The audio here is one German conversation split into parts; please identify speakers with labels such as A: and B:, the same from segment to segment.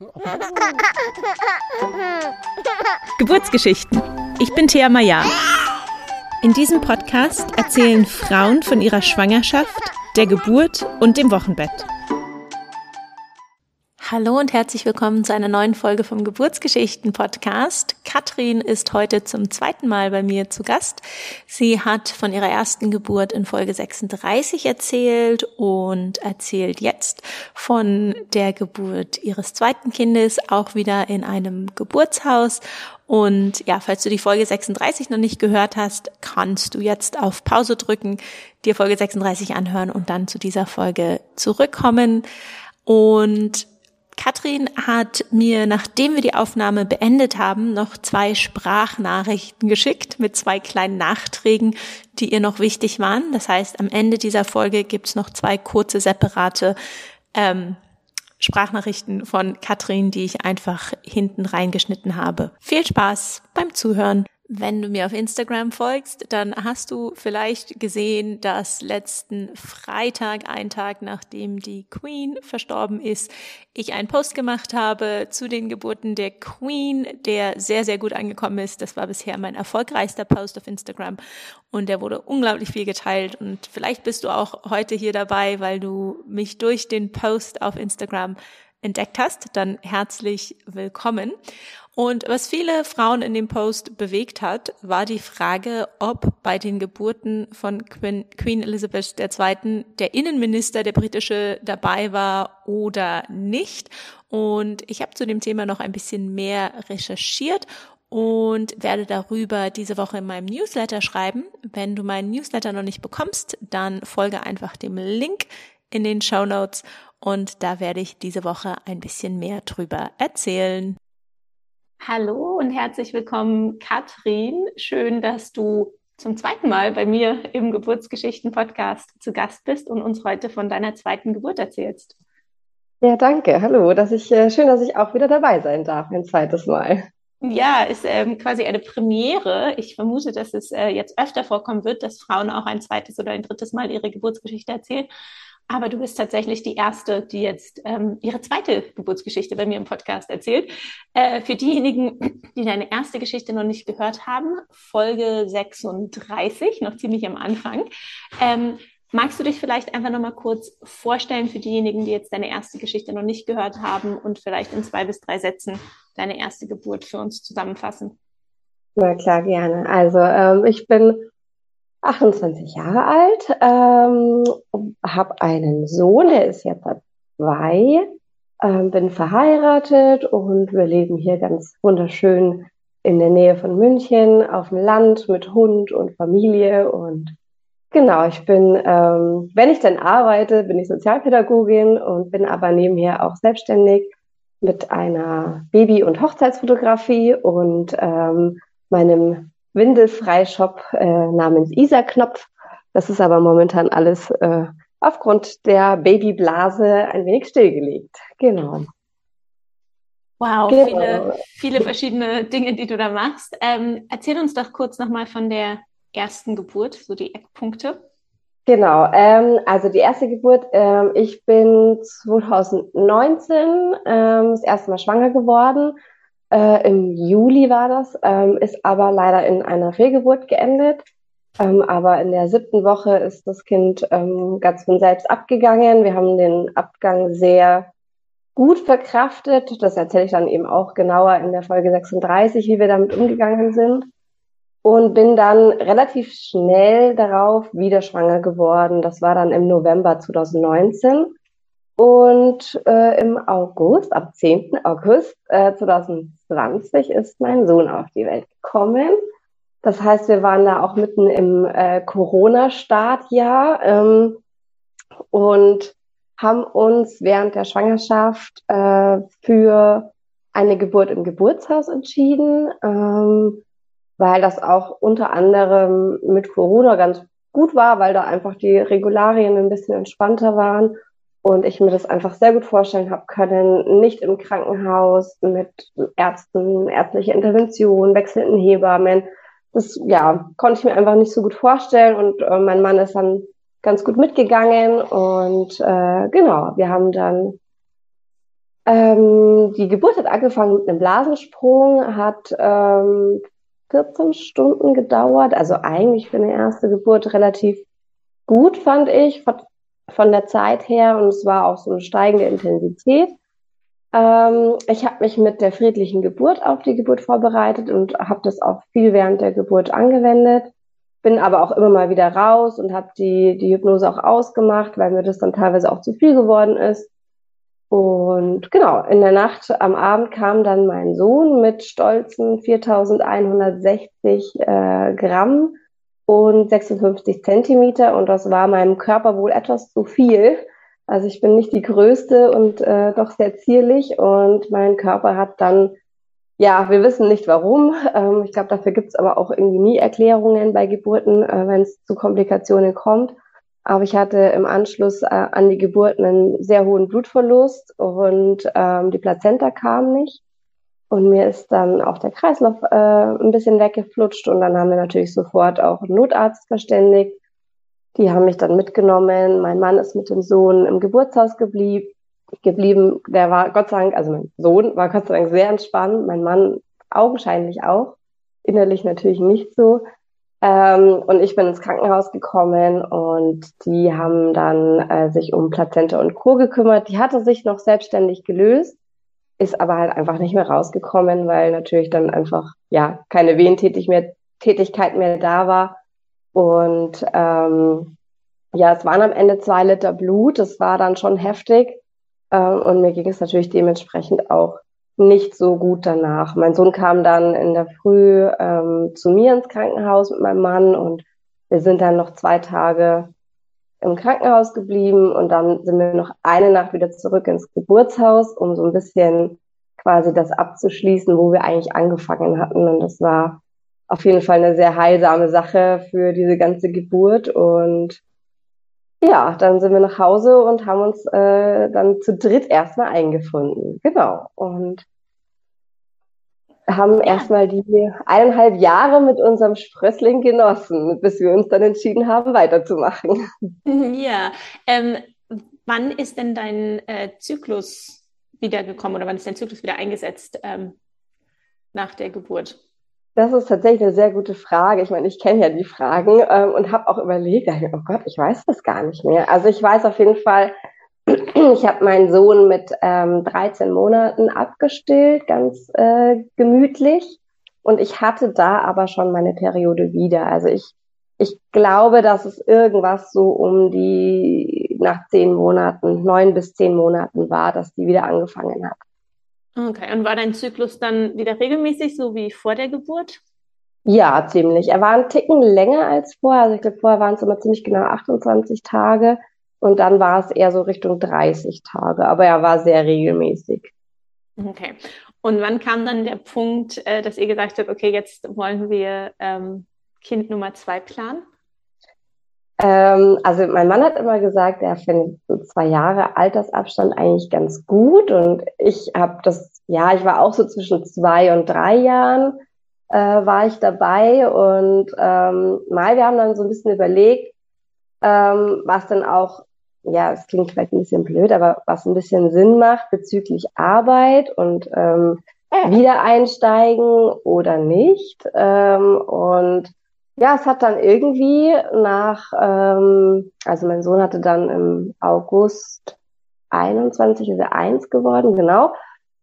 A: Geburtsgeschichten. Ich bin Thea Maya. In diesem Podcast erzählen Frauen von ihrer Schwangerschaft, der Geburt und dem Wochenbett. Hallo und herzlich willkommen zu einer neuen Folge vom Geburtsgeschichten Podcast. Katrin ist heute zum zweiten Mal bei mir zu Gast. Sie hat von ihrer ersten Geburt in Folge 36 erzählt und erzählt jetzt von der Geburt ihres zweiten Kindes auch wieder in einem Geburtshaus. Und ja, falls du die Folge 36 noch nicht gehört hast, kannst du jetzt auf Pause drücken, dir Folge 36 anhören und dann zu dieser Folge zurückkommen. Und Katrin hat mir, nachdem wir die Aufnahme beendet haben, noch zwei Sprachnachrichten geschickt mit zwei kleinen Nachträgen, die ihr noch wichtig waren. Das heißt, am Ende dieser Folge gibt's noch zwei kurze, separate ähm, Sprachnachrichten von Katrin, die ich einfach hinten reingeschnitten habe. Viel Spaß beim Zuhören. Wenn du mir auf Instagram folgst, dann hast du vielleicht gesehen, dass letzten Freitag, ein Tag nachdem die Queen verstorben ist, ich einen Post gemacht habe zu den Geburten der Queen, der sehr, sehr gut angekommen ist. Das war bisher mein erfolgreichster Post auf Instagram und der wurde unglaublich viel geteilt und vielleicht bist du auch heute hier dabei, weil du mich durch den Post auf Instagram entdeckt hast, dann herzlich willkommen. Und was viele Frauen in dem Post bewegt hat, war die Frage, ob bei den Geburten von Queen Elizabeth II. der Innenminister, der britische, dabei war oder nicht. Und ich habe zu dem Thema noch ein bisschen mehr recherchiert und werde darüber diese Woche in meinem Newsletter schreiben. Wenn du meinen Newsletter noch nicht bekommst, dann folge einfach dem Link in den Show Notes und da werde ich diese Woche ein bisschen mehr drüber erzählen. Hallo und herzlich willkommen, Katrin. Schön, dass du zum zweiten Mal bei mir im Geburtsgeschichten-Podcast zu Gast bist und uns heute von deiner zweiten Geburt erzählst.
B: Ja, danke. Hallo. Dass ich, äh, schön, dass ich auch wieder dabei sein darf, ein zweites Mal.
A: Ja, ist ähm, quasi eine Premiere. Ich vermute, dass es äh, jetzt öfter vorkommen wird, dass Frauen auch ein zweites oder ein drittes Mal ihre Geburtsgeschichte erzählen. Aber du bist tatsächlich die Erste, die jetzt ähm, ihre zweite Geburtsgeschichte bei mir im Podcast erzählt. Äh, für diejenigen, die deine erste Geschichte noch nicht gehört haben, Folge 36, noch ziemlich am Anfang. Ähm, magst du dich vielleicht einfach nochmal kurz vorstellen für diejenigen, die jetzt deine erste Geschichte noch nicht gehört haben und vielleicht in zwei bis drei Sätzen deine erste Geburt für uns zusammenfassen?
B: Na klar, gerne. Also ähm, ich bin 28 Jahre alt, ähm, habe einen Sohn, der ist jetzt zwei, ähm, bin verheiratet und wir leben hier ganz wunderschön in der Nähe von München auf dem Land mit Hund und Familie und genau, ich bin, ähm, wenn ich dann arbeite, bin ich Sozialpädagogin und bin aber nebenher auch selbstständig mit einer Baby- und Hochzeitsfotografie und ähm, meinem Windelfreishop äh, namens Isa-Knopf. Das ist aber momentan alles äh, aufgrund der Babyblase ein wenig stillgelegt. Genau.
A: Wow, genau. viele, viele verschiedene Dinge, die du da machst. Ähm, erzähl uns doch kurz nochmal von der ersten Geburt, so die Eckpunkte.
B: Genau, ähm, also die erste Geburt, ähm, ich bin 2019 ähm, das erste Mal schwanger geworden äh, Im Juli war das, ähm, ist aber leider in einer Fehlgeburt geendet. Ähm, aber in der siebten Woche ist das Kind ähm, ganz von selbst abgegangen. Wir haben den Abgang sehr gut verkraftet. Das erzähle ich dann eben auch genauer in der Folge 36, wie wir damit umgegangen sind. Und bin dann relativ schnell darauf wieder schwanger geworden. Das war dann im November 2019. Und äh, im August, ab 10. August äh, 2020 ist mein Sohn auf die Welt gekommen. Das heißt, wir waren da auch mitten im äh, Corona-Startjahr ähm, und haben uns während der Schwangerschaft äh, für eine Geburt im Geburtshaus entschieden, ähm, weil das auch unter anderem mit Corona ganz gut war, weil da einfach die Regularien ein bisschen entspannter waren und ich mir das einfach sehr gut vorstellen habe können, nicht im Krankenhaus mit Ärzten, ärztliche Intervention, wechselnden Hebammen. Das ja, konnte ich mir einfach nicht so gut vorstellen und äh, mein Mann ist dann ganz gut mitgegangen und äh, genau, wir haben dann Ähm, die Geburt hat angefangen mit einem Blasensprung, hat ähm, 14 Stunden gedauert. Also eigentlich für eine erste Geburt relativ gut, fand ich, von der Zeit her. Und es war auch so eine steigende Intensität. Ähm, ich habe mich mit der friedlichen Geburt auf die Geburt vorbereitet und habe das auch viel während der Geburt angewendet. Bin aber auch immer mal wieder raus und habe die, die Hypnose auch ausgemacht, weil mir das dann teilweise auch zu viel geworden ist. Und genau, in der Nacht am Abend kam dann mein Sohn mit stolzen 4160 äh, Gramm und 56 Zentimeter und das war meinem Körper wohl etwas zu viel. Also ich bin nicht die Größte und äh, doch sehr zierlich und mein Körper hat dann, ja, wir wissen nicht warum. Ähm, ich glaube, dafür gibt es aber auch irgendwie nie Erklärungen bei Geburten, äh, wenn es zu Komplikationen kommt. Aber ich hatte im Anschluss äh, an die Geburt einen sehr hohen Blutverlust und ähm, die Plazenta kam nicht. Und mir ist dann auch der Kreislauf äh, ein bisschen weggeflutscht und dann haben wir natürlich sofort auch einen Notarzt verständigt. Die haben mich dann mitgenommen. Mein Mann ist mit dem Sohn im Geburtshaus geblieben. geblieben. Der war Gott sei Dank, also mein Sohn war Gott sei Dank sehr entspannt. Mein Mann augenscheinlich auch. Innerlich natürlich nicht so. Ähm, und ich bin ins Krankenhaus gekommen und die haben dann äh, sich um Plazente und Co. gekümmert. Die hatte sich noch selbstständig gelöst, ist aber halt einfach nicht mehr rausgekommen, weil natürlich dann einfach ja keine Wehentätigkeit mehr da war. Und ähm, ja, es waren am Ende zwei Liter Blut. Das war dann schon heftig. Ähm, und mir ging es natürlich dementsprechend auch nicht so gut danach. Mein Sohn kam dann in der Früh ähm, zu mir ins Krankenhaus mit meinem Mann und wir sind dann noch zwei Tage im Krankenhaus geblieben und dann sind wir noch eine Nacht wieder zurück ins Geburtshaus, um so ein bisschen quasi das abzuschließen, wo wir eigentlich angefangen hatten. Und das war auf jeden Fall eine sehr heilsame Sache für diese ganze Geburt. Und ja, dann sind wir nach Hause und haben uns äh, dann zu dritt erstmal eingefunden. Genau. Und haben erstmal die eineinhalb Jahre mit unserem Sprössling genossen, bis wir uns dann entschieden haben, weiterzumachen.
A: Ja. Ähm, wann ist denn dein äh, Zyklus wiedergekommen oder wann ist dein Zyklus wieder eingesetzt ähm, nach der Geburt?
B: Das ist tatsächlich eine sehr gute Frage. Ich meine, ich kenne ja die Fragen ähm, und habe auch überlegt, oh Gott, ich weiß das gar nicht mehr. Also ich weiß auf jeden Fall, ich habe meinen Sohn mit ähm, 13 Monaten abgestillt, ganz äh, gemütlich. Und ich hatte da aber schon meine Periode wieder. Also ich, ich glaube, dass es irgendwas so um die nach zehn Monaten, neun bis zehn Monaten war, dass die wieder angefangen hat.
A: Okay, und war dein Zyklus dann wieder regelmäßig, so wie vor der Geburt?
B: Ja, ziemlich. Er war ein Ticken länger als vorher. Also ich glaube, vorher waren es immer ziemlich genau 28 Tage. Und dann war es eher so Richtung 30 Tage. Aber er war sehr regelmäßig.
A: Okay. Und wann kam dann der Punkt, äh, dass ihr gesagt habt, okay, jetzt wollen wir ähm, Kind Nummer zwei planen?
B: Ähm, also mein Mann hat immer gesagt, er findet so zwei Jahre Altersabstand eigentlich ganz gut und ich habe das, ja, ich war auch so zwischen zwei und drei Jahren äh, war ich dabei und ähm, mal, wir haben dann so ein bisschen überlegt, ähm, was dann auch, ja, es klingt vielleicht ein bisschen blöd, aber was ein bisschen Sinn macht bezüglich Arbeit und ähm, Wiedereinsteigen oder nicht. Ähm, und ja, es hat dann irgendwie nach, ähm, also mein Sohn hatte dann im August 21, ist er eins geworden, genau.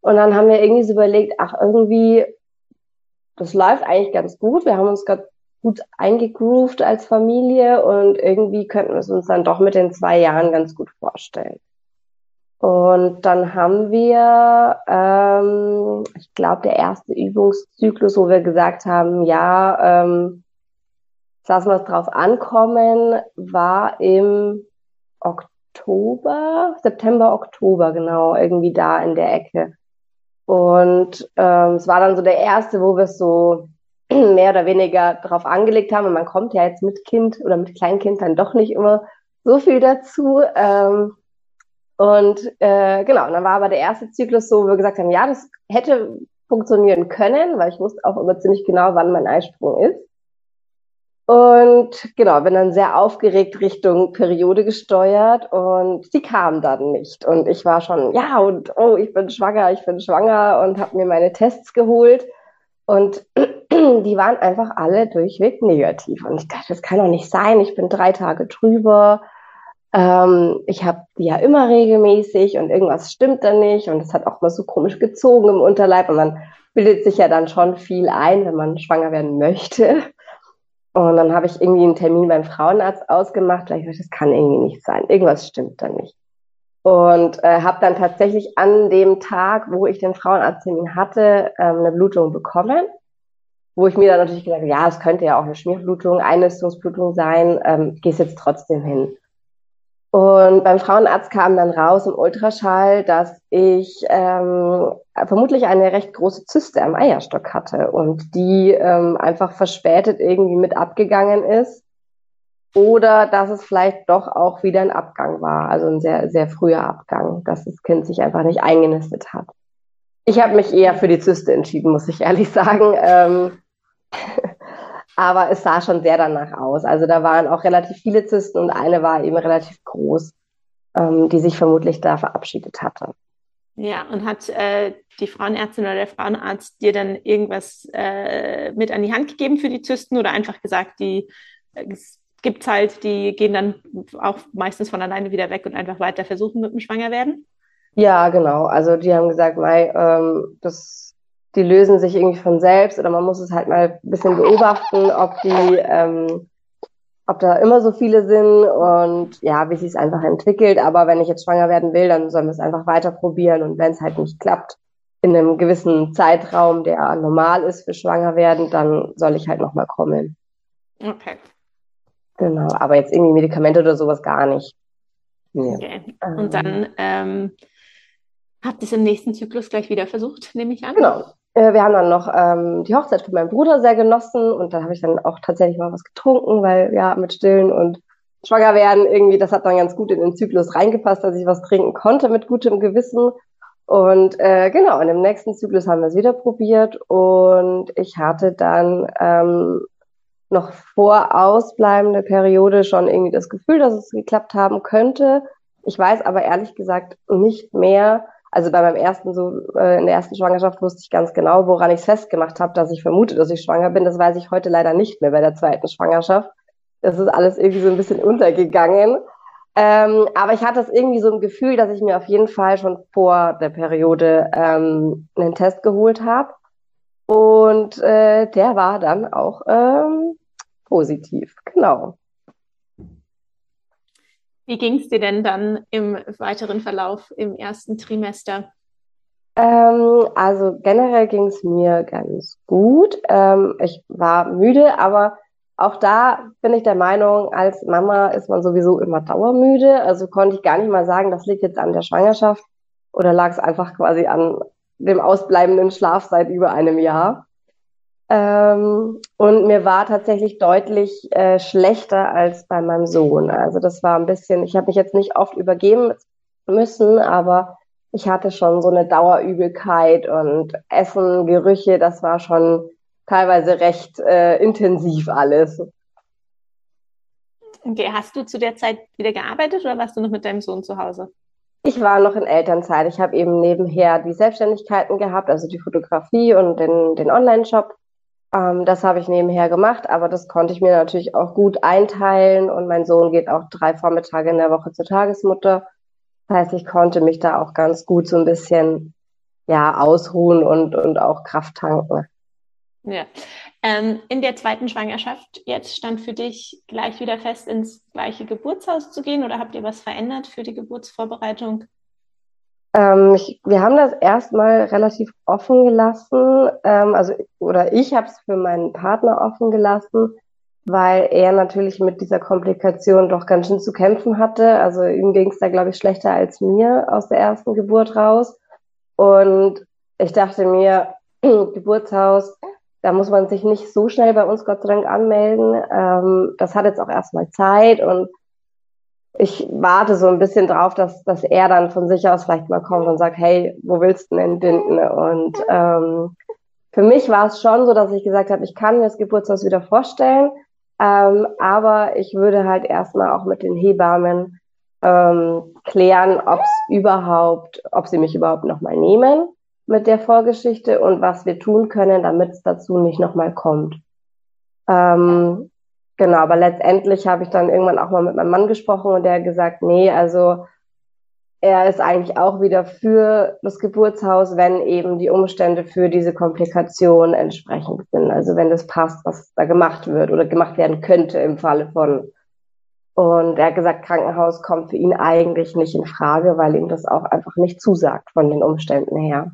B: Und dann haben wir irgendwie so überlegt, ach, irgendwie, das läuft eigentlich ganz gut. Wir haben uns gerade gut eingegroovt als Familie und irgendwie könnten wir es uns dann doch mit den zwei Jahren ganz gut vorstellen. Und dann haben wir, ähm, ich glaube, der erste Übungszyklus, wo wir gesagt haben, ja, ähm, lassen wir es drauf ankommen, war im Oktober, September, Oktober, genau, irgendwie da in der Ecke. Und ähm, es war dann so der erste, wo wir es so mehr oder weniger drauf angelegt haben. Und man kommt ja jetzt mit Kind oder mit Kleinkind dann doch nicht immer so viel dazu. Ähm, und äh, genau, und dann war aber der erste Zyklus so, wo wir gesagt haben, ja, das hätte funktionieren können, weil ich wusste auch immer ziemlich genau, wann mein Eisprung ist. Und genau, bin dann sehr aufgeregt Richtung Periode gesteuert und die kam dann nicht. Und ich war schon, ja, und oh, ich bin schwanger, ich bin schwanger und habe mir meine Tests geholt. Und die waren einfach alle durchweg negativ. Und ich dachte, das kann doch nicht sein. Ich bin drei Tage drüber. Ähm, ich habe die ja immer regelmäßig und irgendwas stimmt da nicht. Und es hat auch mal so komisch gezogen im Unterleib. Und man bildet sich ja dann schon viel ein, wenn man schwanger werden möchte. Und dann habe ich irgendwie einen Termin beim Frauenarzt ausgemacht, weil ich dachte, das kann irgendwie nicht sein. Irgendwas stimmt da nicht. Und äh, habe dann tatsächlich an dem Tag, wo ich den Frauenarzttermin hatte, ähm, eine Blutung bekommen. Wo ich mir dann natürlich gesagt habe, ja, es könnte ja auch eine Schmierblutung, Einnistungsblutung sein, ähm, gehst jetzt trotzdem hin. Und beim Frauenarzt kam dann raus im Ultraschall, dass ich ähm, vermutlich eine recht große Zyste am Eierstock hatte und die ähm, einfach verspätet irgendwie mit abgegangen ist. Oder dass es vielleicht doch auch wieder ein Abgang war, also ein sehr, sehr früher Abgang, dass das Kind sich einfach nicht eingenistet hat. Ich habe mich eher für die Zyste entschieden, muss ich ehrlich sagen. Ähm, aber es sah schon sehr danach aus. Also da waren auch relativ viele Zysten und eine war eben relativ groß, ähm, die sich vermutlich da verabschiedet hatte.
A: Ja, und hat äh, die Frauenärztin oder der Frauenarzt dir dann irgendwas äh, mit an die Hand gegeben für die Zysten oder einfach gesagt, die äh, gibt es halt, die gehen dann auch meistens von alleine wieder weg und einfach weiter versuchen mit dem Schwangerwerden?
B: Ja, genau. Also die haben gesagt, Mai, ähm, das die lösen sich irgendwie von selbst oder man muss es halt mal ein bisschen beobachten, ob die, ähm, ob da immer so viele sind und ja, wie sich es einfach entwickelt. Aber wenn ich jetzt schwanger werden will, dann sollen wir es einfach weiter probieren und wenn es halt nicht klappt, in einem gewissen Zeitraum, der normal ist für schwanger werden, dann soll ich halt nochmal kommen.
A: Okay.
B: Genau, aber jetzt irgendwie Medikamente oder sowas gar nicht.
A: Nee. Okay. Und dann ähm, habt ihr es im nächsten Zyklus gleich wieder versucht, nehme ich an?
B: Genau. Äh, wir haben dann noch ähm, die Hochzeit von meinem Bruder sehr genossen und da habe ich dann auch tatsächlich mal was getrunken, weil ja, mit Stillen und Schwanger werden irgendwie, das hat dann ganz gut in den Zyklus reingepasst, dass ich was trinken konnte mit gutem Gewissen. Und äh, genau, und im nächsten Zyklus haben wir es wieder probiert und ich hatte dann ähm, noch vor ausbleibende Periode schon irgendwie das Gefühl, dass es geklappt haben könnte. Ich weiß aber ehrlich gesagt nicht mehr, also bei meinem ersten, so äh, in der ersten Schwangerschaft wusste ich ganz genau, woran ich es festgemacht habe, dass ich vermute, dass ich schwanger bin. Das weiß ich heute leider nicht mehr bei der zweiten Schwangerschaft. Das ist alles irgendwie so ein bisschen untergegangen. Ähm, aber ich hatte es irgendwie so ein Gefühl, dass ich mir auf jeden Fall schon vor der Periode ähm, einen Test geholt habe. Und äh, der war dann auch ähm, positiv, genau.
A: Wie ging es dir denn dann im weiteren Verlauf im ersten Trimester?
B: Ähm, also generell ging es mir ganz gut. Ähm, ich war müde, aber auch da bin ich der Meinung, als Mama ist man sowieso immer dauermüde. Also konnte ich gar nicht mal sagen, das liegt jetzt an der Schwangerschaft oder lag es einfach quasi an dem ausbleibenden Schlaf seit über einem Jahr. Ähm, und mir war tatsächlich deutlich äh, schlechter als bei meinem Sohn. Also das war ein bisschen, ich habe mich jetzt nicht oft übergeben müssen, aber ich hatte schon so eine Dauerübelkeit und Essen, Gerüche, das war schon teilweise recht äh, intensiv alles.
A: Okay, hast du zu der Zeit wieder gearbeitet oder warst du noch mit deinem Sohn zu Hause?
B: Ich war noch in Elternzeit. Ich habe eben nebenher die Selbstständigkeiten gehabt, also die Fotografie und den, den Online-Shop. Ähm, das habe ich nebenher gemacht, aber das konnte ich mir natürlich auch gut einteilen und mein Sohn geht auch drei Vormittage in der Woche zur Tagesmutter. Das heißt, ich konnte mich da auch ganz gut so ein bisschen ja ausruhen und, und auch Kraft tanken.
A: Ja. Ähm, in der zweiten Schwangerschaft jetzt stand für dich gleich wieder fest, ins gleiche Geburtshaus zu gehen oder habt ihr was verändert für die Geburtsvorbereitung?
B: Ähm, ich, wir haben das erstmal relativ offen gelassen, ähm, also oder ich habe es für meinen Partner offen gelassen, weil er natürlich mit dieser Komplikation doch ganz schön zu kämpfen hatte. Also ihm ging es da, glaube ich, schlechter als mir aus der ersten Geburt raus. Und ich dachte mir, Geburtshaus, da muss man sich nicht so schnell bei uns Gott sei Dank anmelden. Ähm, das hat jetzt auch erstmal Zeit und ich warte so ein bisschen drauf, dass, dass er dann von sich aus vielleicht mal kommt und sagt, hey, wo willst du denn entbinden? Und ähm, für mich war es schon so, dass ich gesagt habe, ich kann mir das Geburtshaus wieder vorstellen. Ähm, aber ich würde halt erstmal auch mit den Hebammen ähm, klären, ob überhaupt, ob sie mich überhaupt nochmal nehmen mit der Vorgeschichte und was wir tun können, damit es dazu nicht nochmal kommt. Ähm, genau, aber letztendlich habe ich dann irgendwann auch mal mit meinem Mann gesprochen und der hat gesagt, nee, also er ist eigentlich auch wieder für das Geburtshaus, wenn eben die Umstände für diese Komplikation entsprechend sind. Also wenn das passt, was da gemacht wird oder gemacht werden könnte im Falle von. Und er hat gesagt, Krankenhaus kommt für ihn eigentlich nicht in Frage, weil ihm das auch einfach nicht zusagt von den Umständen her.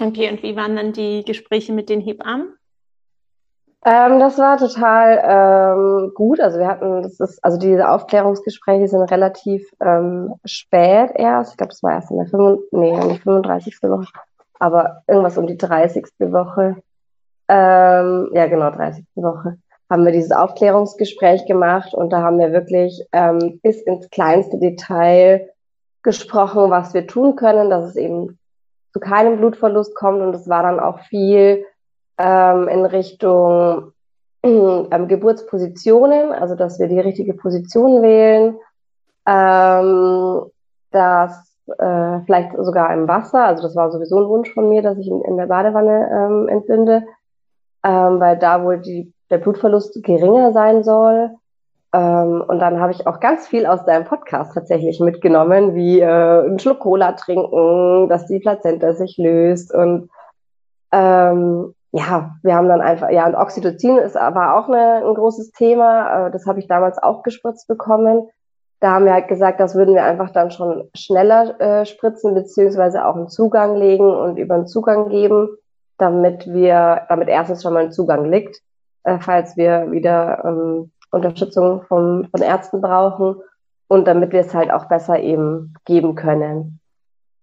A: Okay, und wie waren dann die Gespräche mit den Hebammen?
B: Ähm, das war total ähm, gut. Also wir hatten, das ist, also diese Aufklärungsgespräche sind relativ ähm, spät erst. Ich glaube, das war erst in der 5, nee, nicht 35. Woche, aber irgendwas um die 30. Woche. Ähm, ja, genau, 30. Woche haben wir dieses Aufklärungsgespräch gemacht und da haben wir wirklich ähm, bis ins kleinste Detail gesprochen, was wir tun können, dass es eben zu keinem Blutverlust kommt und es war dann auch viel ähm, in Richtung ähm, Geburtspositionen, also dass wir die richtige Position wählen, ähm, dass äh, vielleicht sogar im Wasser, also das war sowieso ein Wunsch von mir, dass ich in, in der Badewanne ähm, entbinde, ähm, weil da wohl die, der Blutverlust geringer sein soll. Ähm, und dann habe ich auch ganz viel aus deinem Podcast tatsächlich mitgenommen, wie äh, einen Schluck Cola trinken, dass die Plazenta sich löst und ähm, ja, wir haben dann einfach, ja, und Oxytocin ist aber auch eine, ein großes Thema. Äh, das habe ich damals auch gespritzt bekommen. Da haben wir halt gesagt, das würden wir einfach dann schon schneller äh, spritzen, beziehungsweise auch einen Zugang legen und über einen Zugang geben, damit wir, damit erstens schon mal ein Zugang liegt, äh, falls wir wieder ähm, Unterstützung vom, von Ärzten brauchen und damit wir es halt auch besser eben geben können.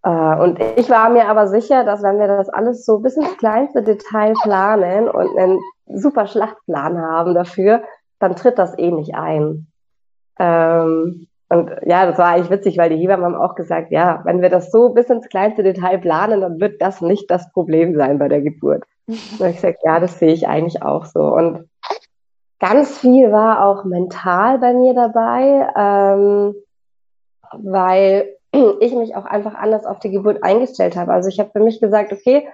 B: Äh, und ich war mir aber sicher, dass wenn wir das alles so bis ins kleinste Detail planen und einen super Schlachtplan haben dafür, dann tritt das eh nicht ein. Ähm, und ja, das war eigentlich witzig, weil die Hebammen haben auch gesagt, ja, wenn wir das so bis ins kleinste Detail planen, dann wird das nicht das Problem sein bei der Geburt. Und ich gesagt, ja, das sehe ich eigentlich auch so. Und ganz viel war auch mental bei mir dabei, ähm, weil ich mich auch einfach anders auf die Geburt eingestellt habe. Also ich habe für mich gesagt, okay,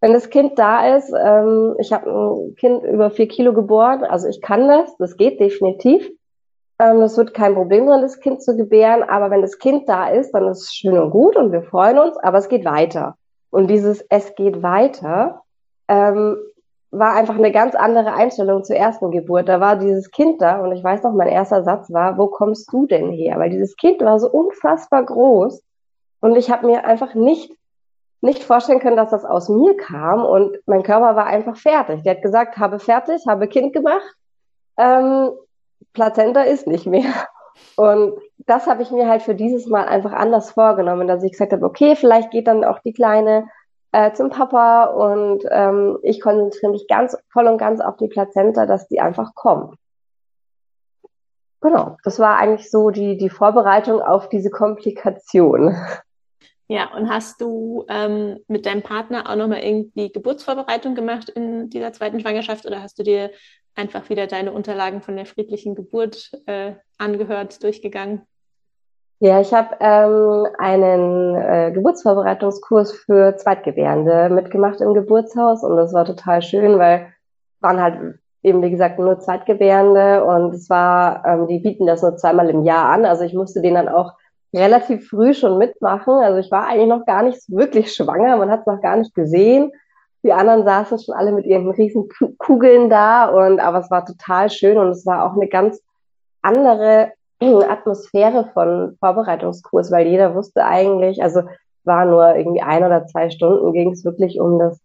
B: wenn das Kind da ist, ähm, ich habe ein Kind über vier Kilo geboren, also ich kann das, das geht definitiv. Ähm, das wird kein Problem sein, das Kind zu gebären, aber wenn das Kind da ist, dann ist es schön und gut und wir freuen uns, aber es geht weiter. Und dieses Es geht weiter ähm, war einfach eine ganz andere Einstellung zur ersten Geburt. Da war dieses Kind da und ich weiß noch, mein erster Satz war, wo kommst du denn her? Weil dieses Kind war so unfassbar groß und ich habe mir einfach nicht nicht vorstellen können, dass das aus mir kam und mein Körper war einfach fertig. Der hat gesagt, habe fertig, habe Kind gemacht, ähm, Plazenta ist nicht mehr. Und das habe ich mir halt für dieses Mal einfach anders vorgenommen, dass ich gesagt habe, okay, vielleicht geht dann auch die Kleine äh, zum Papa und ähm, ich konzentriere mich ganz voll und ganz auf die Plazenta, dass die einfach kommt. Genau, das war eigentlich so die, die Vorbereitung auf diese Komplikation.
A: Ja, und hast du ähm, mit deinem Partner auch nochmal irgendwie Geburtsvorbereitung gemacht in dieser zweiten Schwangerschaft oder hast du dir einfach wieder deine Unterlagen von der friedlichen Geburt äh, angehört, durchgegangen?
B: Ja, ich habe ähm, einen äh, Geburtsvorbereitungskurs für Zweitgebärende mitgemacht im Geburtshaus und das war total schön, weil waren halt eben, wie gesagt, nur Zweitgebärende und es war, ähm, die bieten das nur zweimal im Jahr an. Also ich musste den dann auch relativ früh schon mitmachen. Also ich war eigentlich noch gar nicht wirklich schwanger, man hat es noch gar nicht gesehen. Die anderen saßen schon alle mit ihren riesen Kugeln da und aber es war total schön und es war auch eine ganz andere Atmosphäre von Vorbereitungskurs, weil jeder wusste eigentlich, also war nur irgendwie ein oder zwei Stunden, ging es wirklich um das,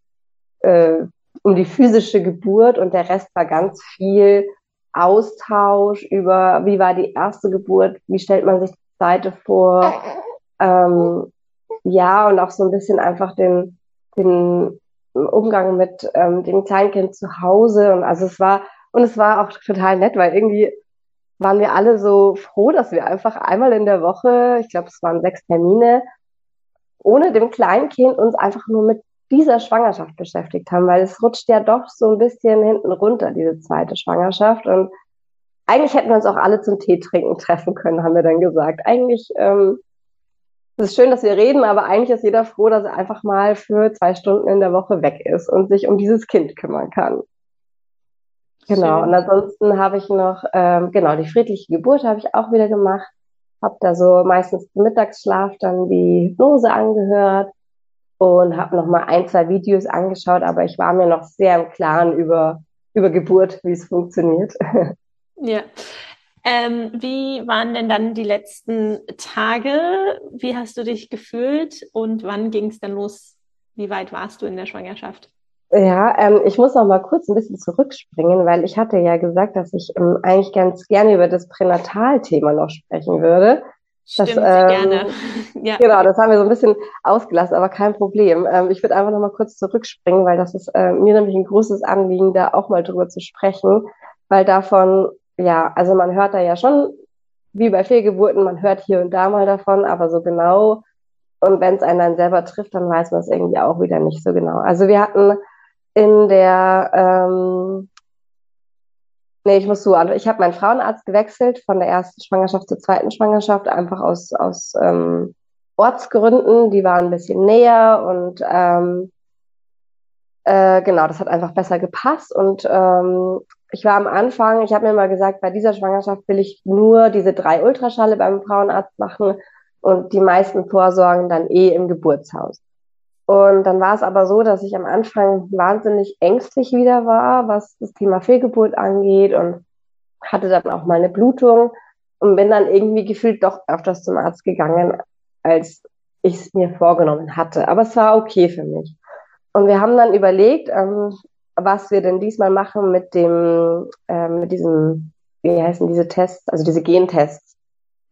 B: äh, um die physische Geburt und der Rest war ganz viel Austausch über, wie war die erste Geburt, wie stellt man sich die zweite vor, ähm, ja, und auch so ein bisschen einfach den, den Umgang mit ähm, dem Kleinkind zu Hause. Und also es war, und es war auch total nett, weil irgendwie waren wir alle so froh, dass wir einfach einmal in der Woche, ich glaube, es waren sechs Termine, ohne dem Kleinkind uns einfach nur mit dieser Schwangerschaft beschäftigt haben, weil es rutscht ja doch so ein bisschen hinten runter, diese zweite Schwangerschaft. Und eigentlich hätten wir uns auch alle zum Tee trinken treffen können, haben wir dann gesagt. Eigentlich ähm, es ist schön, dass wir reden, aber eigentlich ist jeder froh, dass er einfach mal für zwei Stunden in der Woche weg ist und sich um dieses Kind kümmern kann. Genau. Schön. Und ansonsten habe ich noch, ähm, genau, die friedliche Geburt habe ich auch wieder gemacht. Habe da so meistens zum Mittagsschlaf dann die Hypnose angehört und habe noch mal ein, zwei Videos angeschaut, aber ich war mir noch sehr im Klaren über, über Geburt, wie es funktioniert.
A: Ja. Ähm, wie waren denn dann die letzten Tage? Wie hast du dich gefühlt und wann ging es dann los? Wie weit warst du in der Schwangerschaft?
B: Ja, ähm, ich muss noch mal kurz ein bisschen zurückspringen, weil ich hatte ja gesagt, dass ich ähm, eigentlich ganz gerne über das Pränatalthema noch sprechen würde.
A: Stimmt, das, ähm, gerne.
B: ja. Genau, das haben wir so ein bisschen ausgelassen, aber kein Problem. Ähm, ich würde einfach noch mal kurz zurückspringen, weil das ist äh, mir nämlich ein großes Anliegen, da auch mal drüber zu sprechen, weil davon ja, also man hört da ja schon, wie bei Fehlgeburten, man hört hier und da mal davon, aber so genau. Und wenn es einen dann selber trifft, dann weiß man es irgendwie auch wieder nicht so genau. Also wir hatten in der, ähm, nee, ich muss so an, ich habe meinen Frauenarzt gewechselt von der ersten Schwangerschaft zur zweiten Schwangerschaft, einfach aus, aus ähm, Ortsgründen. Die waren ein bisschen näher und ähm, äh, genau, das hat einfach besser gepasst. Und ähm, ich war am Anfang, ich habe mir mal gesagt, bei dieser Schwangerschaft will ich nur diese drei Ultraschale beim Frauenarzt machen und die meisten Vorsorgen dann eh im Geburtshaus. Und dann war es aber so, dass ich am Anfang wahnsinnig ängstlich wieder war, was das Thema Fehlgeburt angeht und hatte dann auch mal eine Blutung und bin dann irgendwie gefühlt doch öfters zum Arzt gegangen, als ich es mir vorgenommen hatte. Aber es war okay für mich. Und wir haben dann überlegt, ähm, was wir denn diesmal machen mit dem, äh, mit diesem, wie heißen diese Tests, also diese Gentests.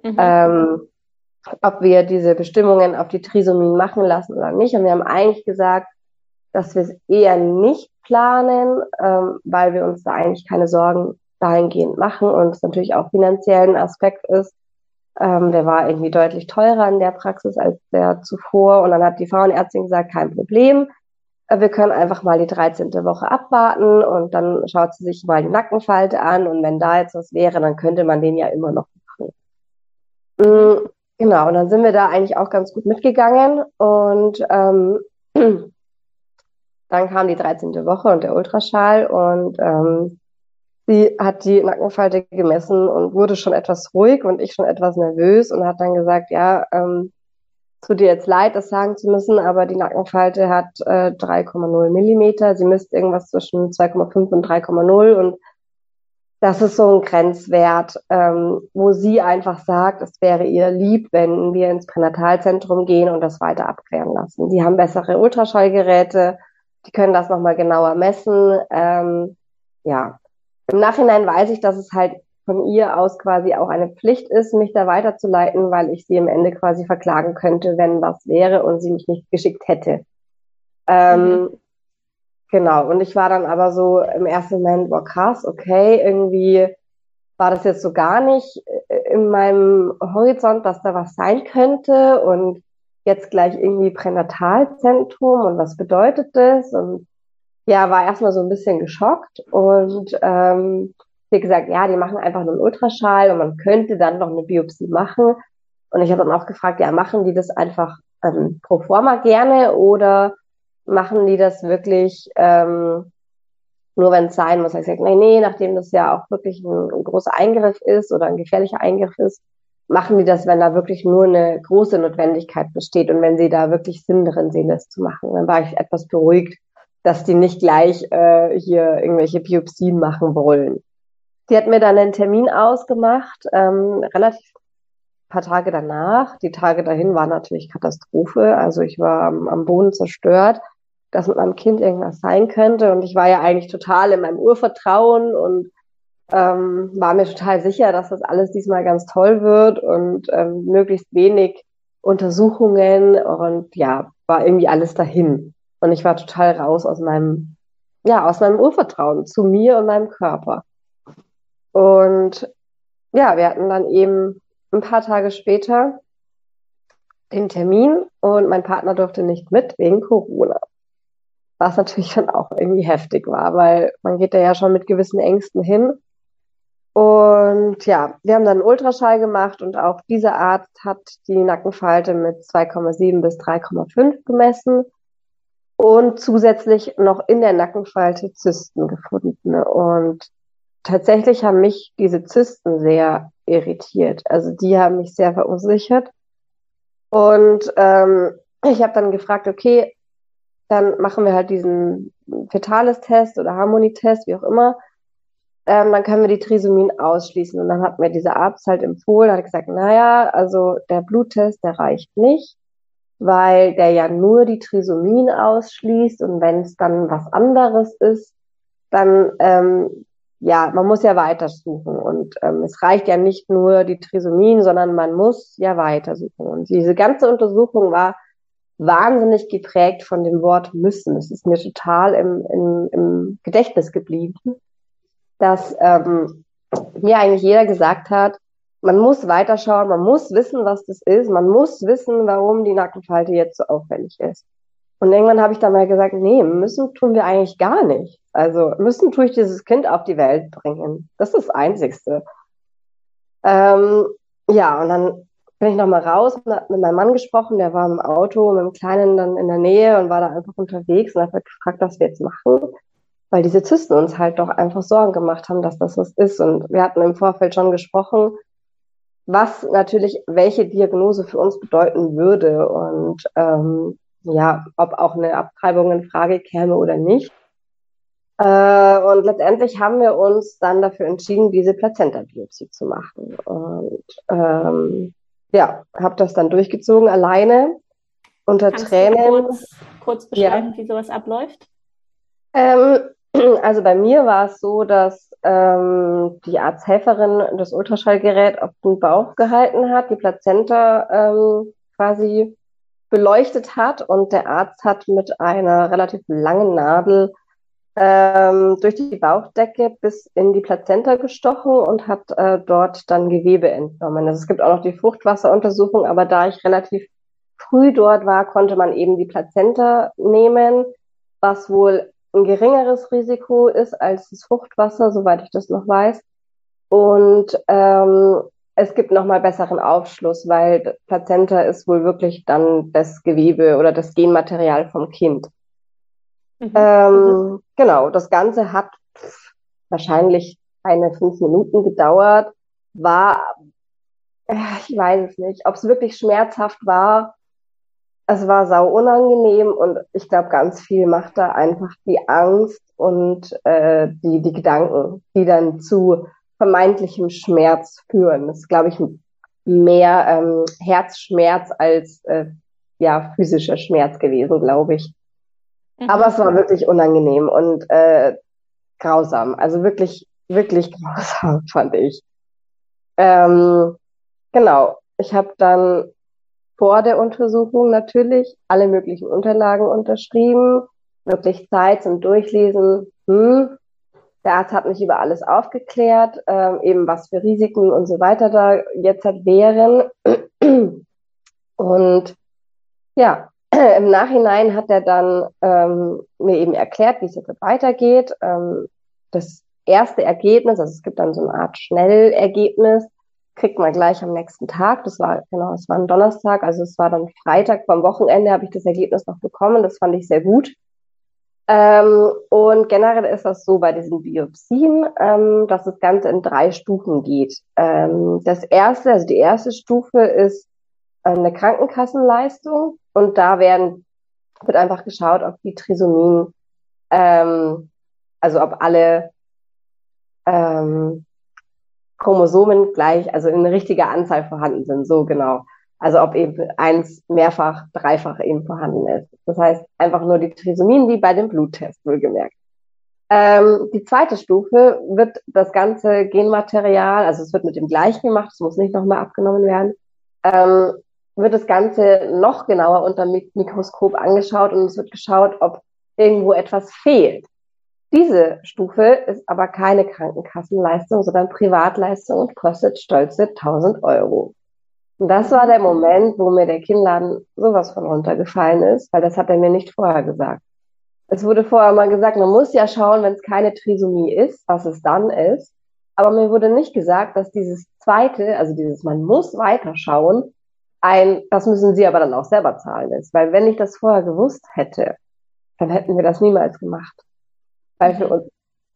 B: Mhm. Ähm, ob wir diese Bestimmungen auf die Trisomien machen lassen oder nicht. Und wir haben eigentlich gesagt, dass wir es eher nicht planen, ähm, weil wir uns da eigentlich keine Sorgen dahingehend machen und es natürlich auch finanziell ein Aspekt ist. Ähm, der war irgendwie deutlich teurer in der Praxis als der zuvor. Und dann hat die Frauenärztin gesagt, kein Problem. Äh, wir können einfach mal die 13. Woche abwarten und dann schaut sie sich mal die Nackenfalte an und wenn da jetzt was wäre, dann könnte man den ja immer noch machen. Genau, und dann sind wir da eigentlich auch ganz gut mitgegangen und ähm, dann kam die 13. Woche und der Ultraschall und ähm, sie hat die Nackenfalte gemessen und wurde schon etwas ruhig und ich schon etwas nervös und hat dann gesagt, ja, ähm, tut dir jetzt leid, das sagen zu müssen, aber die Nackenfalte hat äh, 3,0 Millimeter. Sie misst irgendwas zwischen 2,5 und 3,0 und das ist so ein Grenzwert, ähm, wo sie einfach sagt, es wäre ihr lieb, wenn wir ins Pränatalzentrum gehen und das weiter abklären lassen. Die haben bessere Ultraschallgeräte, die können das nochmal genauer messen. Ähm, ja, im Nachhinein weiß ich, dass es halt von ihr aus quasi auch eine Pflicht ist, mich da weiterzuleiten, weil ich sie am Ende quasi verklagen könnte, wenn was wäre und sie mich nicht geschickt hätte. Ähm, mhm. Genau, und ich war dann aber so im ersten Moment, boah krass, okay, irgendwie war das jetzt so gar nicht äh, in meinem Horizont, dass da was sein könnte und jetzt gleich irgendwie Pränatalzentrum und was bedeutet das? Und ja, war erstmal so ein bisschen geschockt und ähm, sie gesagt, ja, die machen einfach nur einen Ultraschall und man könnte dann noch eine Biopsie machen. Und ich habe dann auch gefragt, ja, machen die das einfach ähm, pro forma gerne oder machen die das wirklich ähm, nur, wenn es sein muss? Ich gesagt, nee, nee, nachdem das ja auch wirklich ein, ein großer Eingriff ist oder ein gefährlicher Eingriff ist, machen die das, wenn da wirklich nur eine große Notwendigkeit besteht und wenn sie da wirklich Sinn drin sehen, das zu machen. Dann war ich etwas beruhigt, dass die nicht gleich äh, hier irgendwelche Biopsien machen wollen. Die hat mir dann einen Termin ausgemacht, ähm, relativ paar Tage danach. Die Tage dahin war natürlich Katastrophe. Also ich war am Boden zerstört, dass mit meinem Kind irgendwas sein könnte. Und ich war ja eigentlich total in meinem Urvertrauen und ähm, war mir total sicher, dass das alles diesmal ganz toll wird und ähm, möglichst wenig Untersuchungen und ja, war irgendwie alles dahin. Und ich war total raus aus meinem, ja, aus meinem Urvertrauen zu mir und meinem Körper. Und ja, wir hatten dann eben ein paar Tage später den Termin und mein Partner durfte nicht mit wegen Corona. Was natürlich dann auch irgendwie heftig war, weil man geht da ja schon mit gewissen Ängsten hin. Und ja, wir haben dann einen Ultraschall gemacht und auch dieser Arzt hat die Nackenfalte mit 2,7 bis 3,5 gemessen und zusätzlich noch in der Nackenfalte Zysten gefunden. Und tatsächlich haben mich diese Zysten sehr irritiert. Also die haben mich sehr verunsichert. Und ähm, ich habe dann gefragt, okay, dann machen wir halt diesen Fetalis-Test oder Harmonietest, wie auch immer. Ähm, dann können wir die Trisomien ausschließen. Und dann hat mir dieser Arzt halt empfohlen, hat gesagt, naja, also der Bluttest, der reicht nicht, weil der ja nur die Trisomien ausschließt. Und wenn es dann was anderes ist, dann, ähm, ja, man muss ja weitersuchen. Und ähm, es reicht ja nicht nur die Trisomien, sondern man muss ja weitersuchen. Und diese ganze Untersuchung war wahnsinnig geprägt von dem Wort müssen. Es ist mir total im, im, im Gedächtnis geblieben, dass ähm, mir eigentlich jeder gesagt hat, man muss weiterschauen, man muss wissen, was das ist, man muss wissen, warum die Nackenfalte jetzt so auffällig ist. Und irgendwann habe ich dann mal gesagt, nee, müssen tun wir eigentlich gar nicht. Also müssen tue ich dieses Kind auf die Welt bringen. Das ist das Einzigste. Ähm, ja, und dann bin ich nochmal raus und habe mit meinem Mann gesprochen, der war im Auto mit dem Kleinen dann in der Nähe und war da einfach unterwegs und hat gefragt, was wir jetzt machen, weil diese Zysten uns halt doch einfach Sorgen gemacht haben, dass das was ist. Und wir hatten im Vorfeld schon gesprochen, was natürlich welche Diagnose für uns bedeuten würde und ähm, ja, ob auch eine Abtreibung in Frage käme oder nicht. Äh, und letztendlich haben wir uns dann dafür entschieden, diese Plazenta-Biopsie zu machen. Und ähm, ja, habe das dann durchgezogen alleine unter
A: Kannst
B: Tränen.
A: Du kurz, kurz beschreiben, ja. wie sowas abläuft?
B: Ähm, also bei mir war es so, dass ähm, die Arzthelferin das Ultraschallgerät auf den Bauch gehalten hat, die Plazenta ähm, quasi beleuchtet hat und der Arzt hat mit einer relativ langen Nadel ähm, durch die Bauchdecke bis in die Plazenta gestochen und hat äh, dort dann Gewebe entnommen. Also es gibt auch noch die Fruchtwasseruntersuchung, aber da ich relativ früh dort war, konnte man eben die Plazenta nehmen, was wohl ein geringeres Risiko ist als das Fruchtwasser, soweit ich das noch weiß. Und ähm, es gibt nochmal besseren Aufschluss, weil Plazenta ist wohl wirklich dann das Gewebe oder das Genmaterial vom Kind. Mhm. Ähm, mhm. Genau, das Ganze hat wahrscheinlich eine fünf Minuten gedauert, war, äh, ich weiß es nicht, ob es wirklich schmerzhaft war. Es war sau unangenehm und ich glaube, ganz viel macht da einfach die Angst und äh, die, die Gedanken, die dann zu vermeintlichem Schmerz führen. Das ist, glaube ich, mehr ähm, Herzschmerz als äh, ja physischer Schmerz gewesen, glaube ich. Mhm. Aber es war wirklich unangenehm und äh, grausam. Also wirklich, wirklich grausam, fand ich. Ähm, genau. Ich habe dann vor der Untersuchung natürlich alle möglichen Unterlagen unterschrieben, wirklich Zeit zum Durchlesen. Hm. Der Arzt hat mich über alles aufgeklärt, ähm, eben was für Risiken und so weiter da jetzt halt wären. Und ja, im Nachhinein hat er dann ähm, mir eben erklärt, wie es jetzt weitergeht. Ähm, das erste Ergebnis, also es gibt dann so eine Art Schnellergebnis, kriegt man gleich am nächsten Tag. Das war, genau, es war ein Donnerstag, also es war dann Freitag vom Wochenende habe ich das Ergebnis noch bekommen. Das fand ich sehr gut. Ähm, und generell ist das so bei diesen Biopsien, ähm, dass das Ganze in drei Stufen geht. Ähm, das erste, also die erste Stufe ist eine Krankenkassenleistung und da werden, wird einfach geschaut, ob die Trisomien, ähm, also ob alle ähm, Chromosomen gleich, also in richtiger Anzahl vorhanden sind, so genau. Also ob eben eins mehrfach, dreifach eben vorhanden ist. Das heißt einfach nur die Trisomien wie bei dem Bluttest, wohlgemerkt. Ähm, die zweite Stufe wird das ganze Genmaterial, also es wird mit dem gleichen gemacht, es muss nicht nochmal abgenommen werden, ähm, wird das Ganze noch genauer unter Mikroskop angeschaut und es wird geschaut, ob irgendwo etwas fehlt. Diese Stufe ist aber keine Krankenkassenleistung, sondern Privatleistung und kostet stolze 1000 Euro. Und das war der Moment, wo mir der Kinnladen sowas von runtergefallen ist, weil das hat er mir nicht vorher gesagt. es wurde vorher mal gesagt, man muss ja schauen, wenn es keine Trisomie ist, was es dann ist. Aber mir wurde nicht gesagt, dass dieses zweite, also dieses man muss weiterschauen, ein, das müssen sie aber dann auch selber zahlen ist. Weil wenn ich das vorher gewusst hätte, dann hätten wir das niemals gemacht. Weil für uns,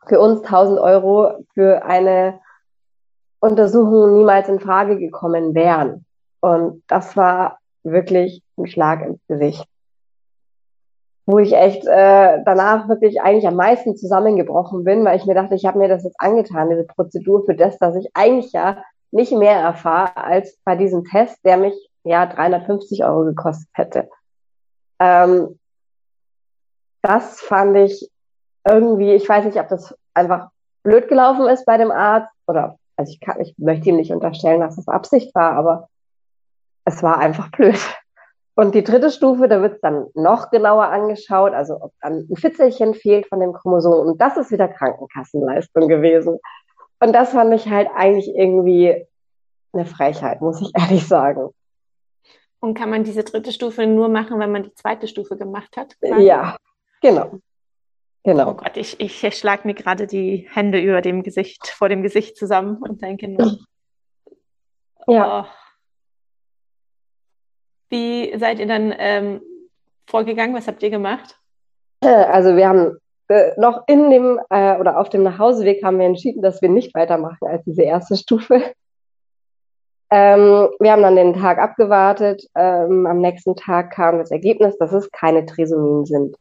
B: für uns 1000 Euro für eine Untersuchung niemals in Frage gekommen wären. Und das war wirklich ein Schlag ins Gesicht wo ich echt äh, danach wirklich eigentlich am meisten zusammengebrochen bin, weil ich mir dachte, ich habe mir das jetzt angetan, diese Prozedur für das, dass ich eigentlich ja nicht mehr erfahre als bei diesem Test, der mich ja 350 Euro gekostet hätte. Ähm, das fand ich irgendwie, ich weiß nicht, ob das einfach blöd gelaufen ist bei dem Arzt oder, also ich kann, ich möchte ihm nicht unterstellen, dass das Absicht war, aber es war einfach blöd. Und die dritte Stufe, da wird es dann noch genauer angeschaut, also ob dann ein Fitzelchen fehlt von dem Chromosom. Und das ist wieder Krankenkassenleistung gewesen. Und das fand ich halt eigentlich irgendwie eine Frechheit, muss ich ehrlich sagen.
A: Und kann man diese dritte Stufe nur machen, wenn man die zweite Stufe gemacht hat?
B: Quasi? Ja, genau. Genau.
A: Oh Gott, ich, ich schlage mir gerade die Hände über dem Gesicht, vor dem Gesicht zusammen und denke nur. Ja. Oh. Wie seid ihr dann ähm, vorgegangen? Was habt ihr gemacht?
B: Also wir haben äh, noch in dem äh, oder auf dem Nachhauseweg haben wir entschieden, dass wir nicht weitermachen als diese erste Stufe. Ähm, wir haben dann den Tag abgewartet. Ähm, am nächsten Tag kam das Ergebnis, dass es keine Trisomien sind.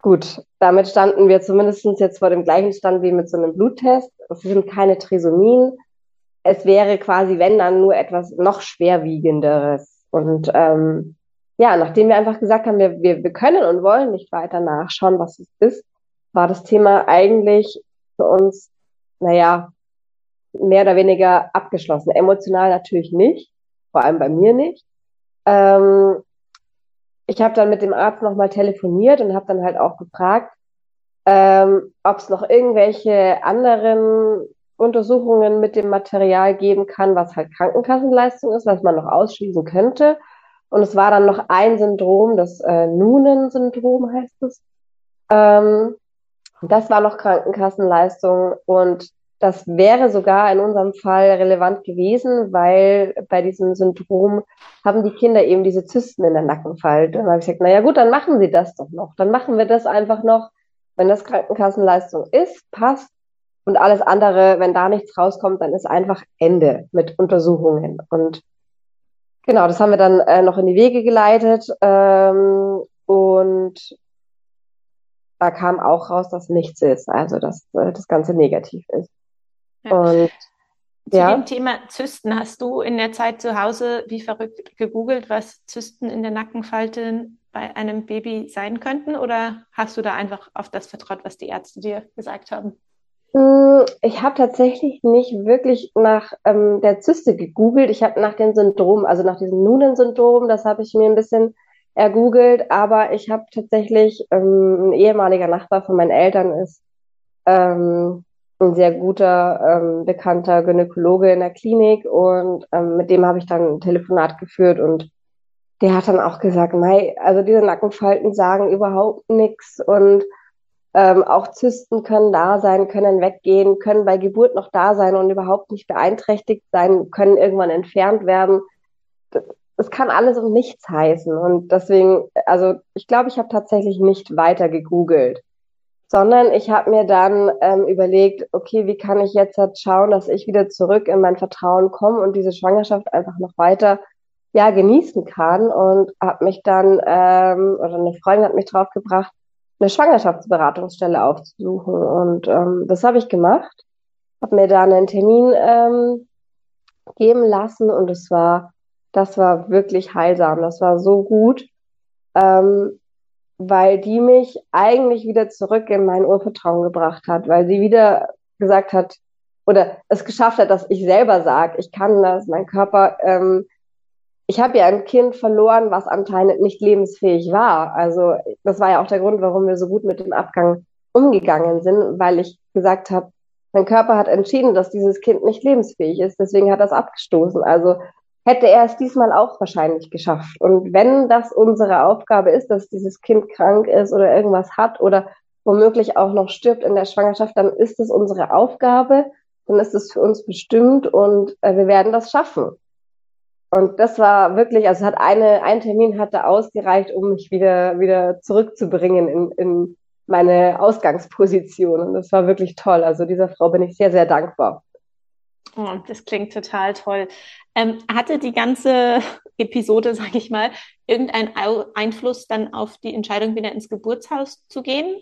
B: Gut, damit standen wir zumindest jetzt vor dem gleichen Stand wie mit so einem Bluttest. Es sind keine Trisomien. Es wäre quasi, wenn dann, nur etwas noch schwerwiegenderes. Und ähm, ja, nachdem wir einfach gesagt haben, wir, wir, wir können und wollen nicht weiter nachschauen, was es ist, war das Thema eigentlich für uns, naja, mehr oder weniger abgeschlossen. Emotional natürlich nicht, vor allem bei mir nicht. Ähm, ich habe dann mit dem Arzt nochmal telefoniert und habe dann halt auch gefragt, ähm, ob es noch irgendwelche anderen Untersuchungen mit dem Material geben kann, was halt Krankenkassenleistung ist, was man noch ausschließen könnte. Und es war dann noch ein Syndrom, das äh, Noonan-Syndrom heißt es. Ähm, das war noch Krankenkassenleistung und das wäre sogar in unserem Fall relevant gewesen, weil bei diesem Syndrom haben die Kinder eben diese Zysten in der Nackenfalte. Und dann habe ich gesagt, naja gut, dann machen sie das doch noch. Dann machen wir das einfach noch. Wenn das Krankenkassenleistung ist, passt, und alles andere, wenn da nichts rauskommt, dann ist einfach Ende mit Untersuchungen. Und genau, das haben wir dann äh, noch in die Wege geleitet. Ähm, und da kam auch raus, dass nichts ist, also dass äh, das Ganze negativ ist.
A: Und zu ja. dem Thema Zysten, hast du in der Zeit zu Hause wie verrückt gegoogelt, was Zysten in der Nackenfalte bei einem Baby sein könnten? Oder hast du da einfach auf das vertraut, was die Ärzte dir gesagt haben?
B: Hm, ich habe tatsächlich nicht wirklich nach ähm, der Zyste gegoogelt. Ich habe nach dem Syndrom, also nach diesem Noonan-Syndrom, das habe ich mir ein bisschen ergoogelt, aber ich habe tatsächlich, ähm, ein ehemaliger Nachbar von meinen Eltern ist ähm, ein sehr guter, ähm, bekannter Gynäkologe in der Klinik und ähm, mit dem habe ich dann ein Telefonat geführt und der hat dann auch gesagt, nein, also diese Nackenfalten sagen überhaupt nichts und ähm, auch Zysten können da sein, können weggehen, können bei Geburt noch da sein und überhaupt nicht beeinträchtigt sein, können irgendwann entfernt werden. Es kann alles und nichts heißen. Und deswegen, also ich glaube, ich habe tatsächlich nicht weiter gegoogelt, sondern ich habe mir dann ähm, überlegt, okay, wie kann ich jetzt halt schauen, dass ich wieder zurück in mein Vertrauen komme und diese Schwangerschaft einfach noch weiter ja genießen kann und habe mich dann ähm, oder eine Freundin hat mich draufgebracht, eine Schwangerschaftsberatungsstelle aufzusuchen. Und ähm, das habe ich gemacht, habe mir da einen Termin ähm, geben lassen und es war, das war wirklich heilsam. Das war so gut, ähm, weil die mich eigentlich wieder zurück in mein Urvertrauen gebracht hat, weil sie wieder gesagt hat oder es geschafft hat, dass ich selber sage, ich kann das, mein Körper ähm, ich habe ja ein Kind verloren, was anscheinend nicht lebensfähig war. Also das war ja auch der Grund, warum wir so gut mit dem Abgang umgegangen sind, weil ich gesagt habe, mein Körper hat entschieden, dass dieses Kind nicht lebensfähig ist, deswegen hat es abgestoßen. Also hätte er es diesmal auch wahrscheinlich geschafft. Und wenn das unsere Aufgabe ist, dass dieses Kind krank ist oder irgendwas hat oder womöglich auch noch stirbt in der Schwangerschaft, dann ist es unsere Aufgabe, dann ist es für uns bestimmt und äh, wir werden das schaffen. Und das war wirklich, also hat eine, ein Termin hatte ausgereicht, um mich wieder, wieder zurückzubringen in, in meine Ausgangsposition. Und das war wirklich toll. Also dieser Frau bin ich sehr, sehr dankbar.
A: Oh, das klingt total toll. Ähm, hatte die ganze Episode, sag ich mal, irgendeinen Einfluss dann auf die Entscheidung, wieder ins Geburtshaus zu gehen?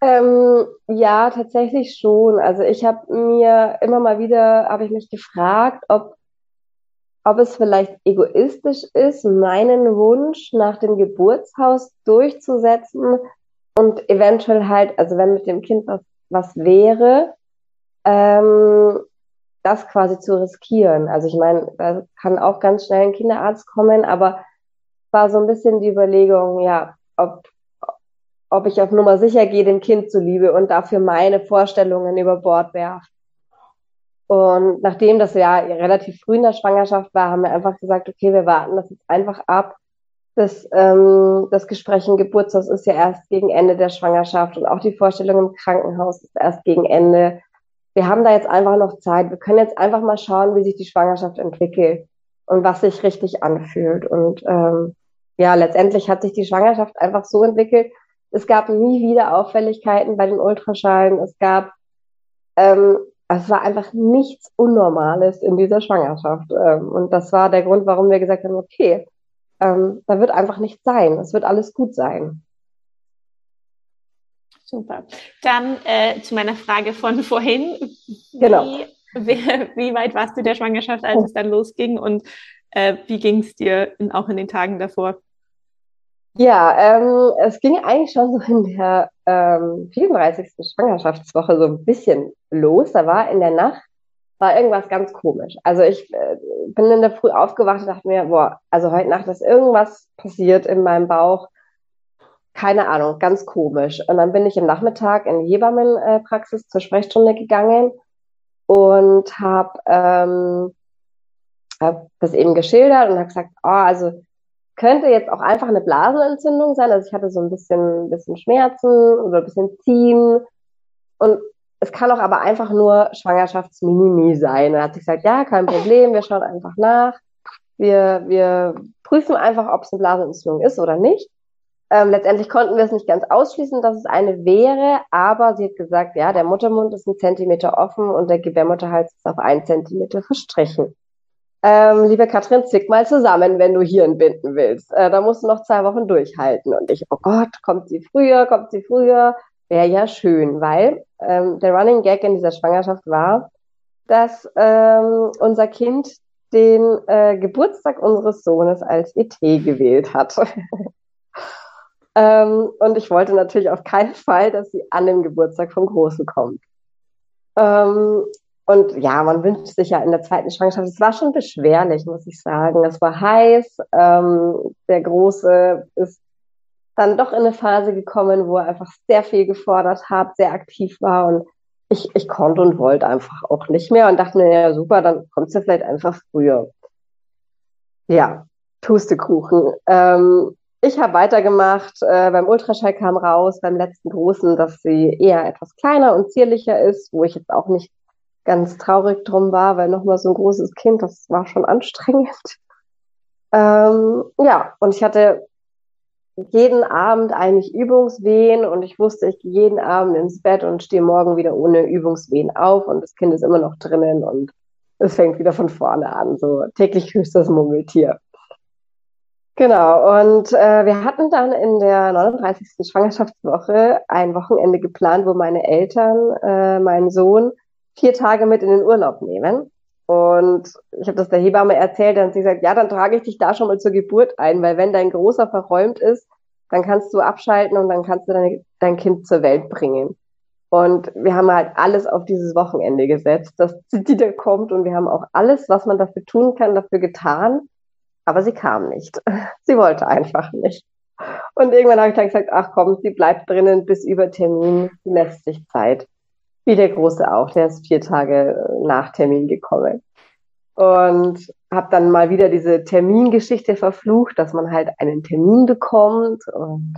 B: Ähm, ja, tatsächlich schon. Also ich habe mir immer mal wieder, habe ich mich gefragt, ob, ob es vielleicht egoistisch ist, meinen Wunsch nach dem Geburtshaus durchzusetzen und eventuell halt, also wenn mit dem Kind was, was wäre, ähm, das quasi zu riskieren. Also ich meine, da kann auch ganz schnell ein Kinderarzt kommen, aber war so ein bisschen die Überlegung, ja, ob ob ich auf Nummer sicher gehe, dem Kind zuliebe und dafür meine Vorstellungen über Bord werfe. Und nachdem das ja relativ früh in der Schwangerschaft war, haben wir einfach gesagt, okay, wir warten das jetzt einfach ab. Das, ähm, das Gespräch im Geburtshaus ist ja erst gegen Ende der Schwangerschaft und auch die Vorstellung im Krankenhaus ist erst gegen Ende. Wir haben da jetzt einfach noch Zeit. Wir können jetzt einfach mal schauen, wie sich die Schwangerschaft entwickelt und was sich richtig anfühlt. Und ähm, ja, letztendlich hat sich die Schwangerschaft einfach so entwickelt, es gab nie wieder Auffälligkeiten bei den Ultraschallen. Es gab, ähm, es war einfach nichts Unnormales in dieser Schwangerschaft. Ähm, und das war der Grund, warum wir gesagt haben, okay, ähm, da wird einfach nichts sein. Es wird alles gut sein.
A: Super. Dann äh, zu meiner Frage von vorhin. Genau. Wie, wie, wie weit warst du der Schwangerschaft, als es dann losging? Und äh, wie ging es dir in, auch in den Tagen davor?
B: Ja, ähm, es ging eigentlich schon so in der ähm, 34. Schwangerschaftswoche so ein bisschen los. Da war in der Nacht war irgendwas ganz komisch. Also ich äh, bin in der Früh aufgewacht und dachte mir, boah, also heute Nacht ist irgendwas passiert in meinem Bauch. Keine Ahnung, ganz komisch. Und dann bin ich im Nachmittag in die Hebammenpraxis zur Sprechstunde gegangen und habe ähm, hab das eben geschildert und habe gesagt, oh, also könnte jetzt auch einfach eine Blasenentzündung sein. Also ich hatte so ein bisschen, bisschen Schmerzen oder ein bisschen Ziehen. Und es kann auch aber einfach nur Schwangerschaftsminimi sein. Da hat sich gesagt, ja, kein Problem, wir schauen einfach nach. Wir, wir prüfen einfach, ob es eine Blasenentzündung ist oder nicht. Ähm, letztendlich konnten wir es nicht ganz ausschließen, dass es eine wäre, aber sie hat gesagt, ja, der Muttermund ist ein Zentimeter offen und der Gebärmutterhals ist auf einen Zentimeter verstrichen ähm, liebe Katrin, zick mal zusammen, wenn du hier entbinden willst. Äh, da musst du noch zwei Wochen durchhalten. Und ich, oh Gott, kommt sie früher, kommt sie früher? Wäre ja schön, weil ähm, der Running Gag in dieser Schwangerschaft war, dass ähm, unser Kind den äh, Geburtstag unseres Sohnes als ET gewählt hat. ähm, und ich wollte natürlich auf keinen Fall, dass sie an den Geburtstag vom Großen kommt. Ähm, und ja, man wünscht sich ja in der zweiten Schwangerschaft, es war schon beschwerlich, muss ich sagen. Es war heiß. Ähm, der Große ist dann doch in eine Phase gekommen, wo er einfach sehr viel gefordert hat, sehr aktiv war und ich, ich konnte und wollte einfach auch nicht mehr und dachte mir, ja super, dann kommt sie vielleicht einfach früher. Ja, Pustekuchen. Ähm, ich habe weitergemacht. Äh, beim Ultraschall kam raus, beim letzten Großen, dass sie eher etwas kleiner und zierlicher ist, wo ich jetzt auch nicht ganz traurig drum war, weil nochmal so ein großes Kind, das war schon anstrengend. Ähm, ja, und ich hatte jeden Abend eigentlich Übungswehen und ich wusste, ich gehe jeden Abend ins Bett und stehe morgen wieder ohne Übungswehen auf und das Kind ist immer noch drinnen und es fängt wieder von vorne an, so täglich höchstes Murmeltier. Genau, und äh, wir hatten dann in der 39. Schwangerschaftswoche ein Wochenende geplant, wo meine Eltern, äh, mein Sohn vier Tage mit in den Urlaub nehmen. Und ich habe das der Hebamme erzählt, hat sie gesagt, ja, dann trage ich dich da schon mal zur Geburt ein, weil wenn dein Großer verräumt ist, dann kannst du abschalten und dann kannst du deine, dein Kind zur Welt bringen. Und wir haben halt alles auf dieses Wochenende gesetzt, dass die da kommt und wir haben auch alles, was man dafür tun kann, dafür getan. Aber sie kam nicht. Sie wollte einfach nicht. Und irgendwann habe ich dann gesagt, ach komm, sie bleibt drinnen bis über Termin, sie lässt sich Zeit. Wie der Große auch, der ist vier Tage nach Termin gekommen. Und habe dann mal wieder diese Termingeschichte verflucht, dass man halt einen Termin bekommt. Und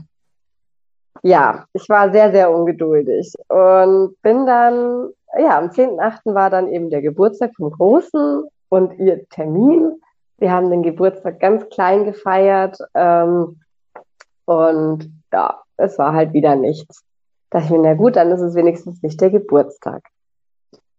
B: ja, ich war sehr, sehr ungeduldig und bin dann, ja, am 10.8. war dann eben der Geburtstag vom Großen und ihr Termin. Wir haben den Geburtstag ganz klein gefeiert ähm, und ja, es war halt wieder nichts. Da dachte ich mir, na gut, dann ist es wenigstens nicht der Geburtstag.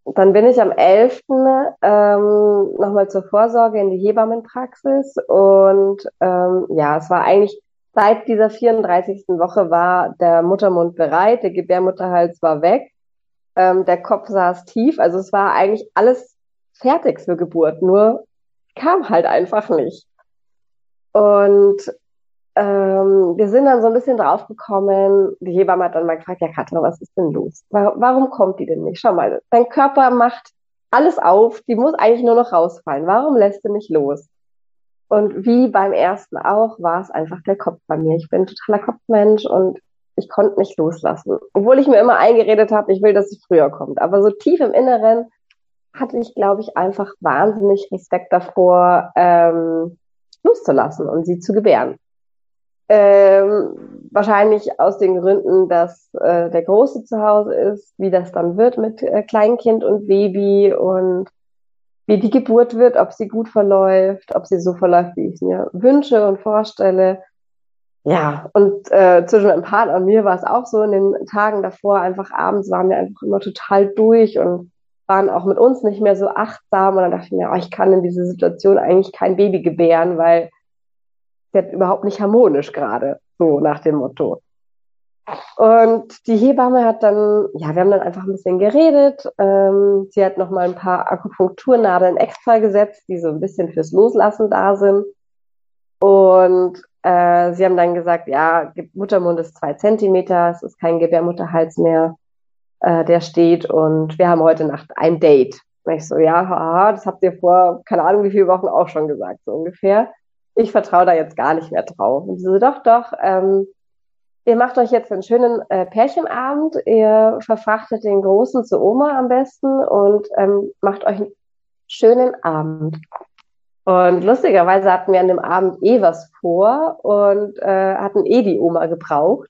B: Dann bin ich am 11. Ähm, nochmal zur Vorsorge in die Hebammenpraxis und ähm, ja, es war eigentlich seit dieser 34. Woche war der Muttermund bereit, der Gebärmutterhals war weg, ähm, der Kopf saß tief, also es war eigentlich alles fertig für Geburt, nur kam halt einfach nicht. Und ähm, wir sind dann so ein bisschen draufgekommen. Die Hebamme hat dann mal gefragt, ja Katrin, was ist denn los? Warum, warum kommt die denn nicht? Schau mal, dein Körper macht alles auf, die muss eigentlich nur noch rausfallen. Warum lässt du nicht los? Und wie beim ersten auch, war es einfach der Kopf bei mir. Ich bin totaler Kopfmensch und ich konnte nicht loslassen. Obwohl ich mir immer eingeredet habe, ich will, dass sie früher kommt. Aber so tief im Inneren hatte ich, glaube ich, einfach wahnsinnig Respekt davor, ähm, loszulassen und sie zu gebären. Ähm, wahrscheinlich aus den Gründen, dass äh, der Große zu Hause ist, wie das dann wird mit äh, Kleinkind und Baby und wie die Geburt wird, ob sie gut verläuft, ob sie so verläuft, wie ich es mir wünsche und vorstelle. Ja, und äh, zwischen meinem Partner und mir war es auch so in den Tagen davor, einfach abends waren wir einfach immer total durch und waren auch mit uns nicht mehr so achtsam. Und dann dachte ich mir, oh, ich kann in dieser Situation eigentlich kein Baby gebären, weil jetzt überhaupt nicht harmonisch gerade, so nach dem Motto. Und die Hebamme hat dann, ja, wir haben dann einfach ein bisschen geredet. Ähm, sie hat noch mal ein paar Akupunkturnadeln extra gesetzt, die so ein bisschen fürs Loslassen da sind. Und äh, sie haben dann gesagt, ja, Muttermund ist zwei Zentimeter, es ist kein Gebärmutterhals mehr, äh, der steht. Und wir haben heute Nacht ein Date. Und ich so, ja, haha, das habt ihr vor, keine Ahnung, wie viele Wochen auch schon gesagt, so ungefähr ich vertraue da jetzt gar nicht mehr drauf. Und sie so, doch, doch, ähm, ihr macht euch jetzt einen schönen äh, Pärchenabend, ihr verfrachtet den Großen zu Oma am besten und ähm, macht euch einen schönen Abend. Und lustigerweise hatten wir an dem Abend eh was vor und äh, hatten eh die Oma gebraucht.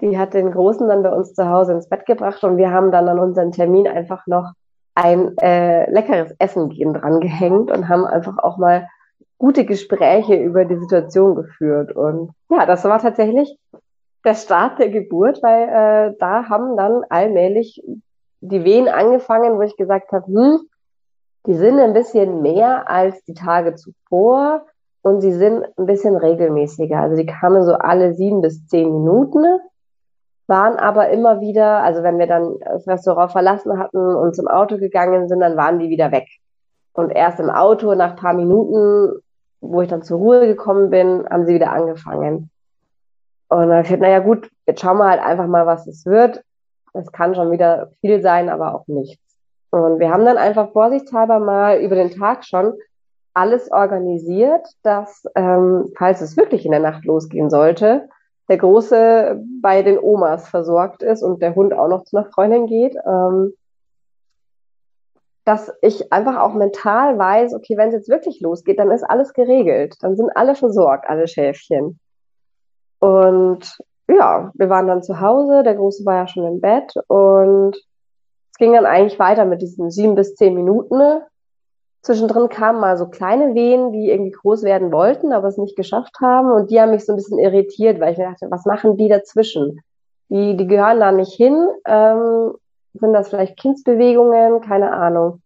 B: Die hat den Großen dann bei uns zu Hause ins Bett gebracht und wir haben dann an unseren Termin einfach noch ein äh, leckeres Essen gehen dran gehängt und haben einfach auch mal gute Gespräche über die Situation geführt. Und ja, das war tatsächlich der Start der Geburt, weil äh, da haben dann allmählich die Wehen angefangen, wo ich gesagt habe, hm, die sind ein bisschen mehr als die Tage zuvor und sie sind ein bisschen regelmäßiger. Also die kamen so alle sieben bis zehn Minuten, waren aber immer wieder, also wenn wir dann das Restaurant verlassen hatten und zum Auto gegangen sind, dann waren die wieder weg. Und erst im Auto nach paar Minuten wo ich dann zur Ruhe gekommen bin, haben sie wieder angefangen. Und dann habe ich gesagt, naja gut, jetzt schauen wir halt einfach mal, was es wird. Es kann schon wieder viel sein, aber auch nichts. Und wir haben dann einfach vorsichtshalber mal über den Tag schon alles organisiert, dass, ähm, falls es wirklich in der Nacht losgehen sollte, der Große bei den Omas versorgt ist und der Hund auch noch zu einer Freundin geht. Ähm, dass ich einfach auch mental weiß, okay, wenn es jetzt wirklich losgeht, dann ist alles geregelt. Dann sind alle versorgt, alle Schäfchen. Und ja, wir waren dann zu Hause, der Große war ja schon im Bett und es ging dann eigentlich weiter mit diesen sieben bis zehn Minuten. Zwischendrin kamen mal so kleine Wehen, die irgendwie groß werden wollten, aber es nicht geschafft haben. Und die haben mich so ein bisschen irritiert, weil ich mir dachte, was machen die dazwischen? Die, die gehören da nicht hin. Ähm, sind das vielleicht Kindsbewegungen? Keine Ahnung.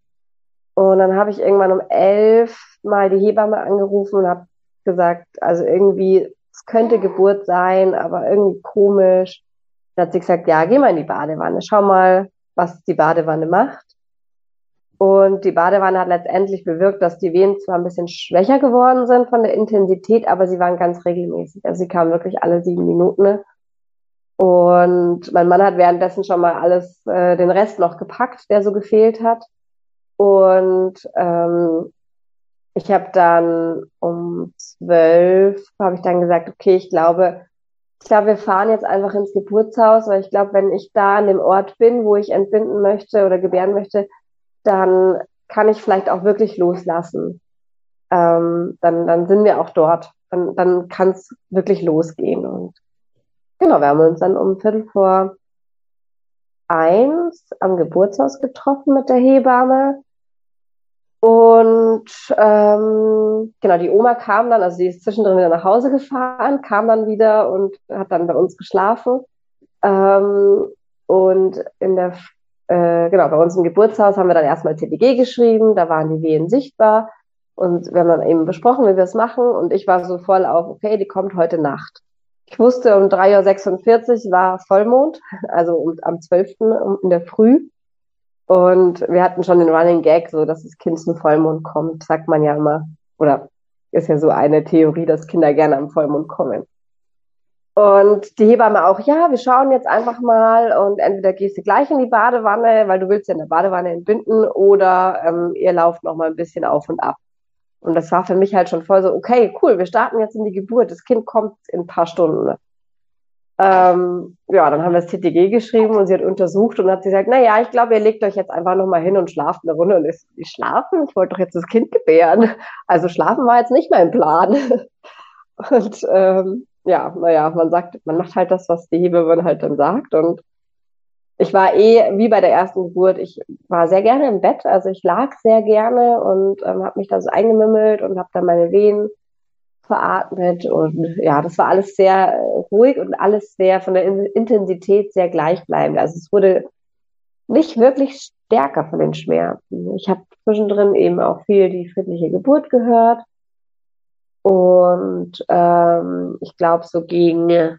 B: Und dann habe ich irgendwann um elf mal die Hebamme angerufen und habe gesagt, also irgendwie, es könnte Geburt sein, aber irgendwie komisch. Dann hat sie gesagt, ja, geh mal in die Badewanne, schau mal, was die Badewanne macht. Und die Badewanne hat letztendlich bewirkt, dass die Wehen zwar ein bisschen schwächer geworden sind von der Intensität, aber sie waren ganz regelmäßig. Also sie kamen wirklich alle sieben Minuten. Und mein Mann hat währenddessen schon mal alles, äh, den Rest noch gepackt, der so gefehlt hat. Und ähm, ich habe dann um zwölf, habe ich dann gesagt, okay, ich glaube, ich glaube, wir fahren jetzt einfach ins Geburtshaus, weil ich glaube, wenn ich da an dem Ort bin, wo ich entbinden möchte oder gebären möchte, dann kann ich vielleicht auch wirklich loslassen. ähm, dann, dann sind wir auch dort. Dann, dann kann es wirklich losgehen. Und genau, wir haben uns dann um Viertel vor eins am Geburtshaus getroffen mit der Hebamme. Und ähm, genau, die Oma kam dann, also sie ist zwischendrin wieder nach Hause gefahren, kam dann wieder und hat dann bei uns geschlafen. Ähm, und in der, äh, genau, bei uns im Geburtshaus haben wir dann erstmal CDG geschrieben, da waren die Wehen sichtbar. Und wir haben dann eben besprochen, wie wir es machen. Und ich war so voll auf, okay, die kommt heute Nacht. Ich wusste, um 3.46 Uhr war Vollmond, also am 12. in der Früh. Und wir hatten schon den Running Gag, so dass das Kind zum Vollmond kommt, sagt man ja immer. Oder ist ja so eine Theorie, dass Kinder gerne am Vollmond kommen. Und die Hebamme auch, ja, wir schauen jetzt einfach mal und entweder gehst du gleich in die Badewanne, weil du willst ja in der Badewanne entbinden, oder ähm, ihr lauft noch mal ein bisschen auf und ab. Und das war für mich halt schon voll so, okay, cool, wir starten jetzt in die Geburt, das Kind kommt in ein paar Stunden. Ähm, ja, dann haben wir das TTG geschrieben und sie hat untersucht und hat gesagt, na ja, ich glaube, ihr legt euch jetzt einfach nochmal hin und schlaft eine Runde. Und ich, ich schlafen? Ich wollte doch jetzt das Kind gebären. Also schlafen war jetzt nicht mein Plan. Und ähm, ja, naja, man sagt, man macht halt das, was die Hebamme halt dann sagt. Und ich war eh, wie bei der ersten Geburt, ich war sehr gerne im Bett. Also ich lag sehr gerne und ähm, habe mich da so eingemimmelt und habe dann meine Wehen veratmet und ja, das war alles sehr äh, ruhig und alles sehr von der Intensität sehr gleichbleibend. Also es wurde nicht wirklich stärker von den Schmerzen. Ich habe zwischendrin eben auch viel die friedliche Geburt gehört und ähm, ich glaube so gegen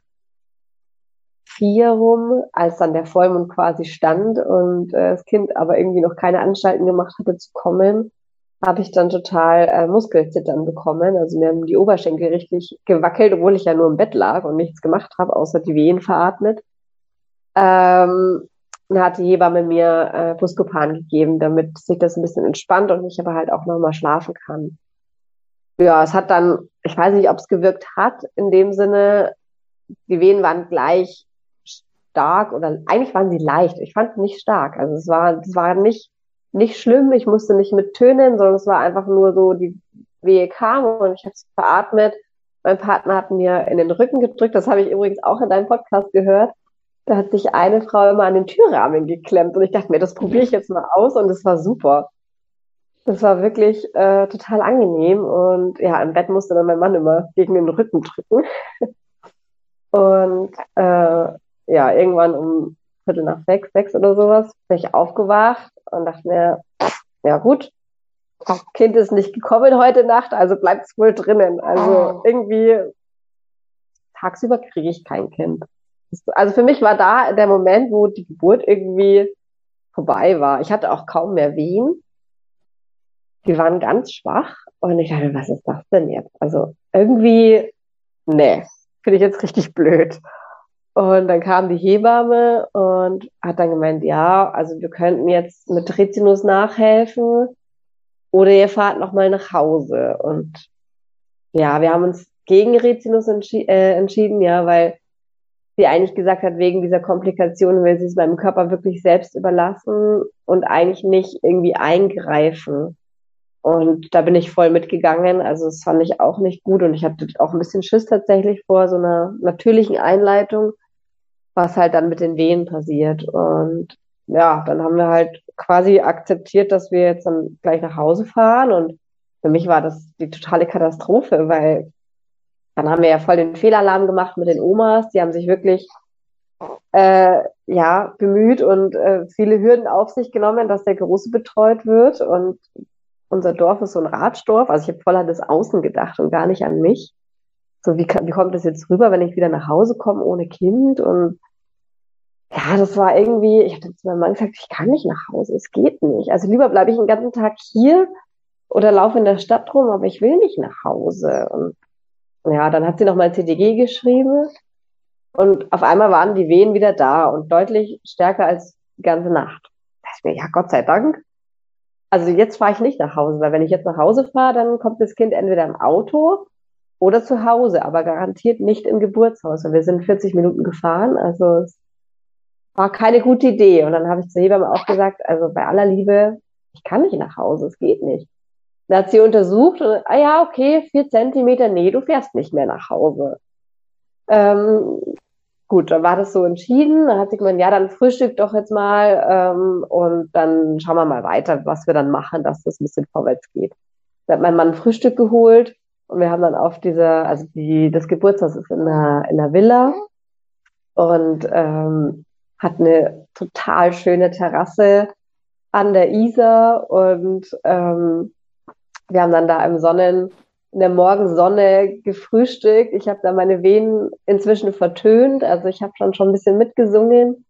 B: vier rum, als dann der Vollmond quasi stand und äh, das Kind aber irgendwie noch keine Anstalten gemacht hatte zu kommen, habe ich dann total äh, Muskelzittern bekommen. Also mir haben die Oberschenkel richtig gewackelt, obwohl ich ja nur im Bett lag und nichts gemacht habe, außer die Wehen veratmet. Ähm, dann hat die Hebamme mir äh, Buscopan gegeben, damit sich das ein bisschen entspannt und ich aber halt auch nochmal schlafen kann. Ja, es hat dann, ich weiß nicht, ob es gewirkt hat, in dem Sinne, die Wehen waren gleich stark oder eigentlich waren sie leicht. Ich fand nicht stark. Also es war, es war nicht nicht schlimm, ich musste nicht mit tönen, sondern es war einfach nur so, die Wehe kam und ich habe es veratmet. Mein Partner hat mir in den Rücken gedrückt, das habe ich übrigens auch in deinem Podcast gehört. Da hat sich eine Frau immer an den Türrahmen geklemmt und ich dachte mir, das probiere ich jetzt mal aus und es war super. Das war wirklich äh, total angenehm und ja, im Bett musste dann mein Mann immer gegen den Rücken drücken. und äh, ja, irgendwann um Viertel nach sechs, sechs oder sowas, bin ich aufgewacht und dachte mir, ja gut, das Kind ist nicht gekommen heute Nacht, also bleibt es wohl drinnen. Also oh. irgendwie tagsüber kriege ich kein Kind. Also für mich war da der Moment, wo die Geburt irgendwie vorbei war. Ich hatte auch kaum mehr Wehen. Die waren ganz schwach und ich dachte, was ist das denn jetzt? Also irgendwie, nee, finde ich jetzt richtig blöd. Und dann kam die Hebamme und hat dann gemeint, ja, also wir könnten jetzt mit Rizinus nachhelfen oder ihr fahrt nochmal nach Hause. Und ja, wir haben uns gegen Rizinus entschi äh, entschieden, ja, weil sie eigentlich gesagt hat, wegen dieser Komplikation will sie es meinem Körper wirklich selbst überlassen und eigentlich nicht irgendwie eingreifen. Und da bin ich voll mitgegangen. Also das fand ich auch nicht gut und ich hatte auch ein bisschen Schiss tatsächlich vor so einer natürlichen Einleitung was halt dann mit den Wehen passiert. Und ja, dann haben wir halt quasi akzeptiert, dass wir jetzt dann gleich nach Hause fahren. Und für mich war das die totale Katastrophe, weil dann haben wir ja voll den Fehlalarm gemacht mit den Omas. Die haben sich wirklich äh, ja bemüht und äh, viele Hürden auf sich genommen, dass der Große betreut wird. Und unser Dorf ist so ein Radstorf. Also ich habe voll an das Außen gedacht und gar nicht an mich. So, wie, wie kommt das jetzt rüber, wenn ich wieder nach Hause komme ohne Kind? Und ja, das war irgendwie, ich hatte zu meinem Mann gesagt, ich kann nicht nach Hause, es geht nicht. Also lieber bleibe ich den ganzen Tag hier oder laufe in der Stadt rum, aber ich will nicht nach Hause. Und ja, dann hat sie nochmal CDG geschrieben und auf einmal waren die Wehen wieder da und deutlich stärker als die ganze Nacht. Da ich mir, ja, Gott sei Dank. Also jetzt fahre ich nicht nach Hause, weil wenn ich jetzt nach Hause fahre, dann kommt das Kind entweder im Auto oder zu Hause, aber garantiert nicht im Geburtshaus. wir sind 40 Minuten gefahren, also es war keine gute Idee. Und dann habe ich zur Hebamme auch gesagt, also bei aller Liebe, ich kann nicht nach Hause, es geht nicht. Dann hat sie untersucht und, ah ja, okay, vier Zentimeter, nee, du fährst nicht mehr nach Hause. Ähm, gut, dann war das so entschieden. Dann hat sie gemeint, ja, dann frühstück doch jetzt mal ähm, und dann schauen wir mal weiter, was wir dann machen, dass das ein bisschen vorwärts geht. Da hat mein Mann Frühstück geholt und wir haben dann auf diese, also die, das Geburtshaus ist in einer, in einer Villa und ähm, hat eine total schöne Terrasse an der Isar und ähm, wir haben dann da im Sonnen, in der Morgensonne gefrühstückt. Ich habe da meine Venen inzwischen vertönt, also ich habe schon schon ein bisschen mitgesungen.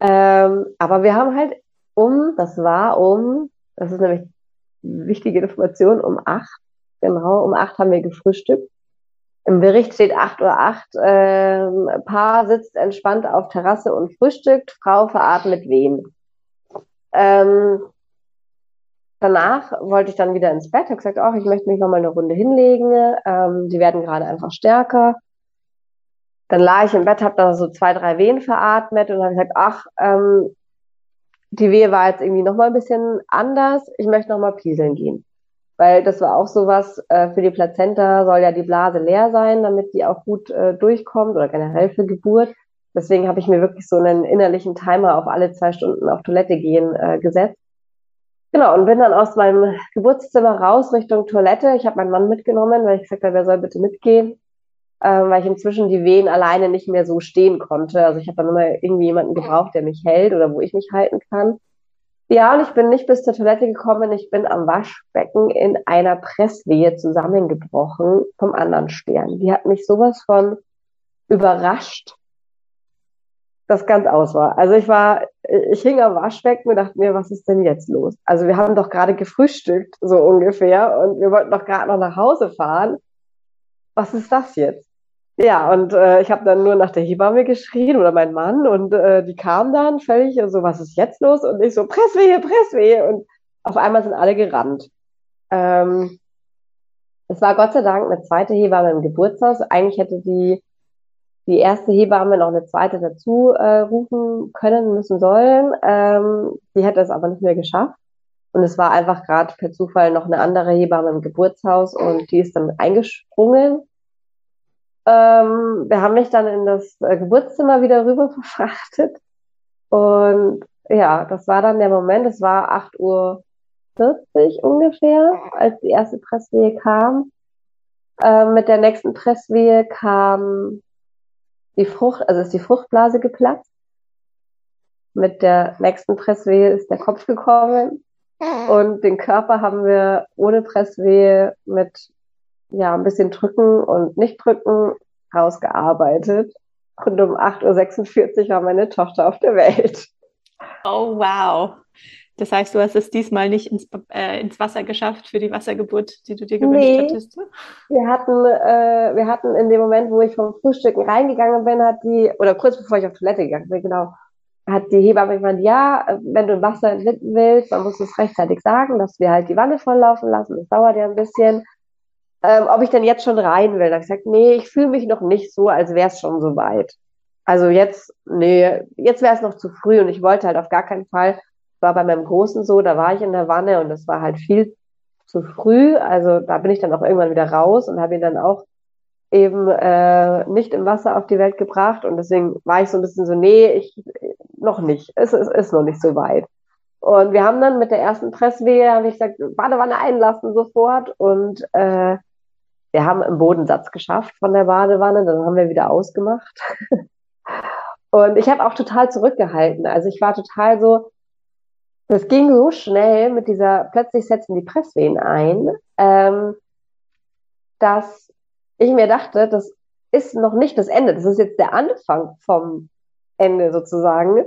B: Ähm, aber wir haben halt um, das war um, das ist nämlich wichtige Information, um acht, genau, um acht haben wir gefrühstückt. Im Bericht steht 8.08 Uhr. 8, ähm, Paar sitzt entspannt auf Terrasse und frühstückt, Frau veratmet Wehen. Ähm, danach wollte ich dann wieder ins Bett, habe gesagt, ach, ich möchte mich noch mal eine Runde hinlegen. Ähm, die werden gerade einfach stärker. Dann lag ich im Bett, habe da so zwei, drei Wehen veratmet und habe gesagt, ach, ähm, die Wehe war jetzt irgendwie noch mal ein bisschen anders. Ich möchte noch mal pieseln gehen. Weil das war auch sowas, äh, für die Plazenta soll ja die Blase leer sein, damit die auch gut äh, durchkommt oder generell für Geburt. Deswegen habe ich mir wirklich so einen innerlichen Timer auf alle zwei Stunden auf Toilette gehen äh, gesetzt. Genau, und bin dann aus meinem Geburtszimmer raus Richtung Toilette. Ich habe meinen Mann mitgenommen, weil ich gesagt habe, er soll bitte mitgehen, äh, weil ich inzwischen die Wehen alleine nicht mehr so stehen konnte. Also ich habe dann immer irgendwie jemanden gebraucht, der mich hält oder wo ich mich halten kann. Ja, und ich bin nicht bis zur Toilette gekommen. Ich bin am Waschbecken in einer Presswehe zusammengebrochen vom anderen Stern. Die hat mich sowas von überrascht das ganz aus war. Also ich war, ich hing am Waschbecken und dachte mir, was ist denn jetzt los? Also wir haben doch gerade gefrühstückt, so ungefähr, und wir wollten doch gerade noch nach Hause fahren. Was ist das jetzt? Ja, und äh, ich habe dann nur nach der Hebamme geschrien oder mein Mann und äh, die kam dann völlig so, was ist jetzt los? Und ich so, Presswehe, Presswehe. Und auf einmal sind alle gerannt. Ähm, es war Gott sei Dank eine zweite Hebamme im Geburtshaus. Eigentlich hätte die die erste Hebamme noch eine zweite dazu äh, rufen können, müssen sollen. Ähm, die hätte es aber nicht mehr geschafft. Und es war einfach gerade per Zufall noch eine andere Hebamme im Geburtshaus und die ist dann eingesprungen. Ähm, wir haben mich dann in das äh, Geburtszimmer wieder rüber verfrachtet. Und ja, das war dann der Moment, es war 8.40 Uhr ungefähr, als die erste Presswehe kam. Ähm, mit der nächsten Presswehe kam die Frucht, also ist die Fruchtblase geplatzt. Mit der nächsten Presswehe ist der Kopf gekommen. Und den Körper haben wir ohne Presswehe mit ja, ein bisschen drücken und nicht drücken rausgearbeitet. Und um 8.46 Uhr war meine Tochter auf der Welt.
A: Oh, wow. Das heißt, du hast es diesmal nicht ins, äh, ins Wasser geschafft für die Wassergeburt, die du dir gewünscht nee. hattest. Ne?
B: Wir hatten, äh, wir hatten in dem Moment, wo ich vom Frühstücken reingegangen bin, hat die, oder kurz bevor ich auf Toilette gegangen bin, genau, hat die Hebamme gemeint, ja, wenn du Wasser entwickeln willst, dann musst du es rechtzeitig sagen, dass wir halt die Wanne volllaufen lassen. Das dauert ja ein bisschen. Ähm, ob ich denn jetzt schon rein will. Da habe ich gesagt, nee, ich fühle mich noch nicht so, als wäre es schon so weit. Also jetzt, nee, jetzt wäre es noch zu früh und ich wollte halt auf gar keinen Fall war bei meinem Großen so, da war ich in der Wanne und es war halt viel zu früh. Also da bin ich dann auch irgendwann wieder raus und habe ihn dann auch eben äh, nicht im Wasser auf die Welt gebracht. Und deswegen war ich so ein bisschen so, nee, ich noch nicht. Es, es ist noch nicht so weit. Und wir haben dann mit der ersten Presswehe, habe ich gesagt, Badewanne einlassen sofort. Und äh, wir haben einen Bodensatz geschafft von der Badewanne. Dann haben wir wieder ausgemacht. und ich habe auch total zurückgehalten. Also ich war total so, das ging so schnell mit dieser, plötzlich setzen die Presswehen ein, ähm, dass ich mir dachte, das ist noch nicht das Ende, das ist jetzt der Anfang vom Ende sozusagen.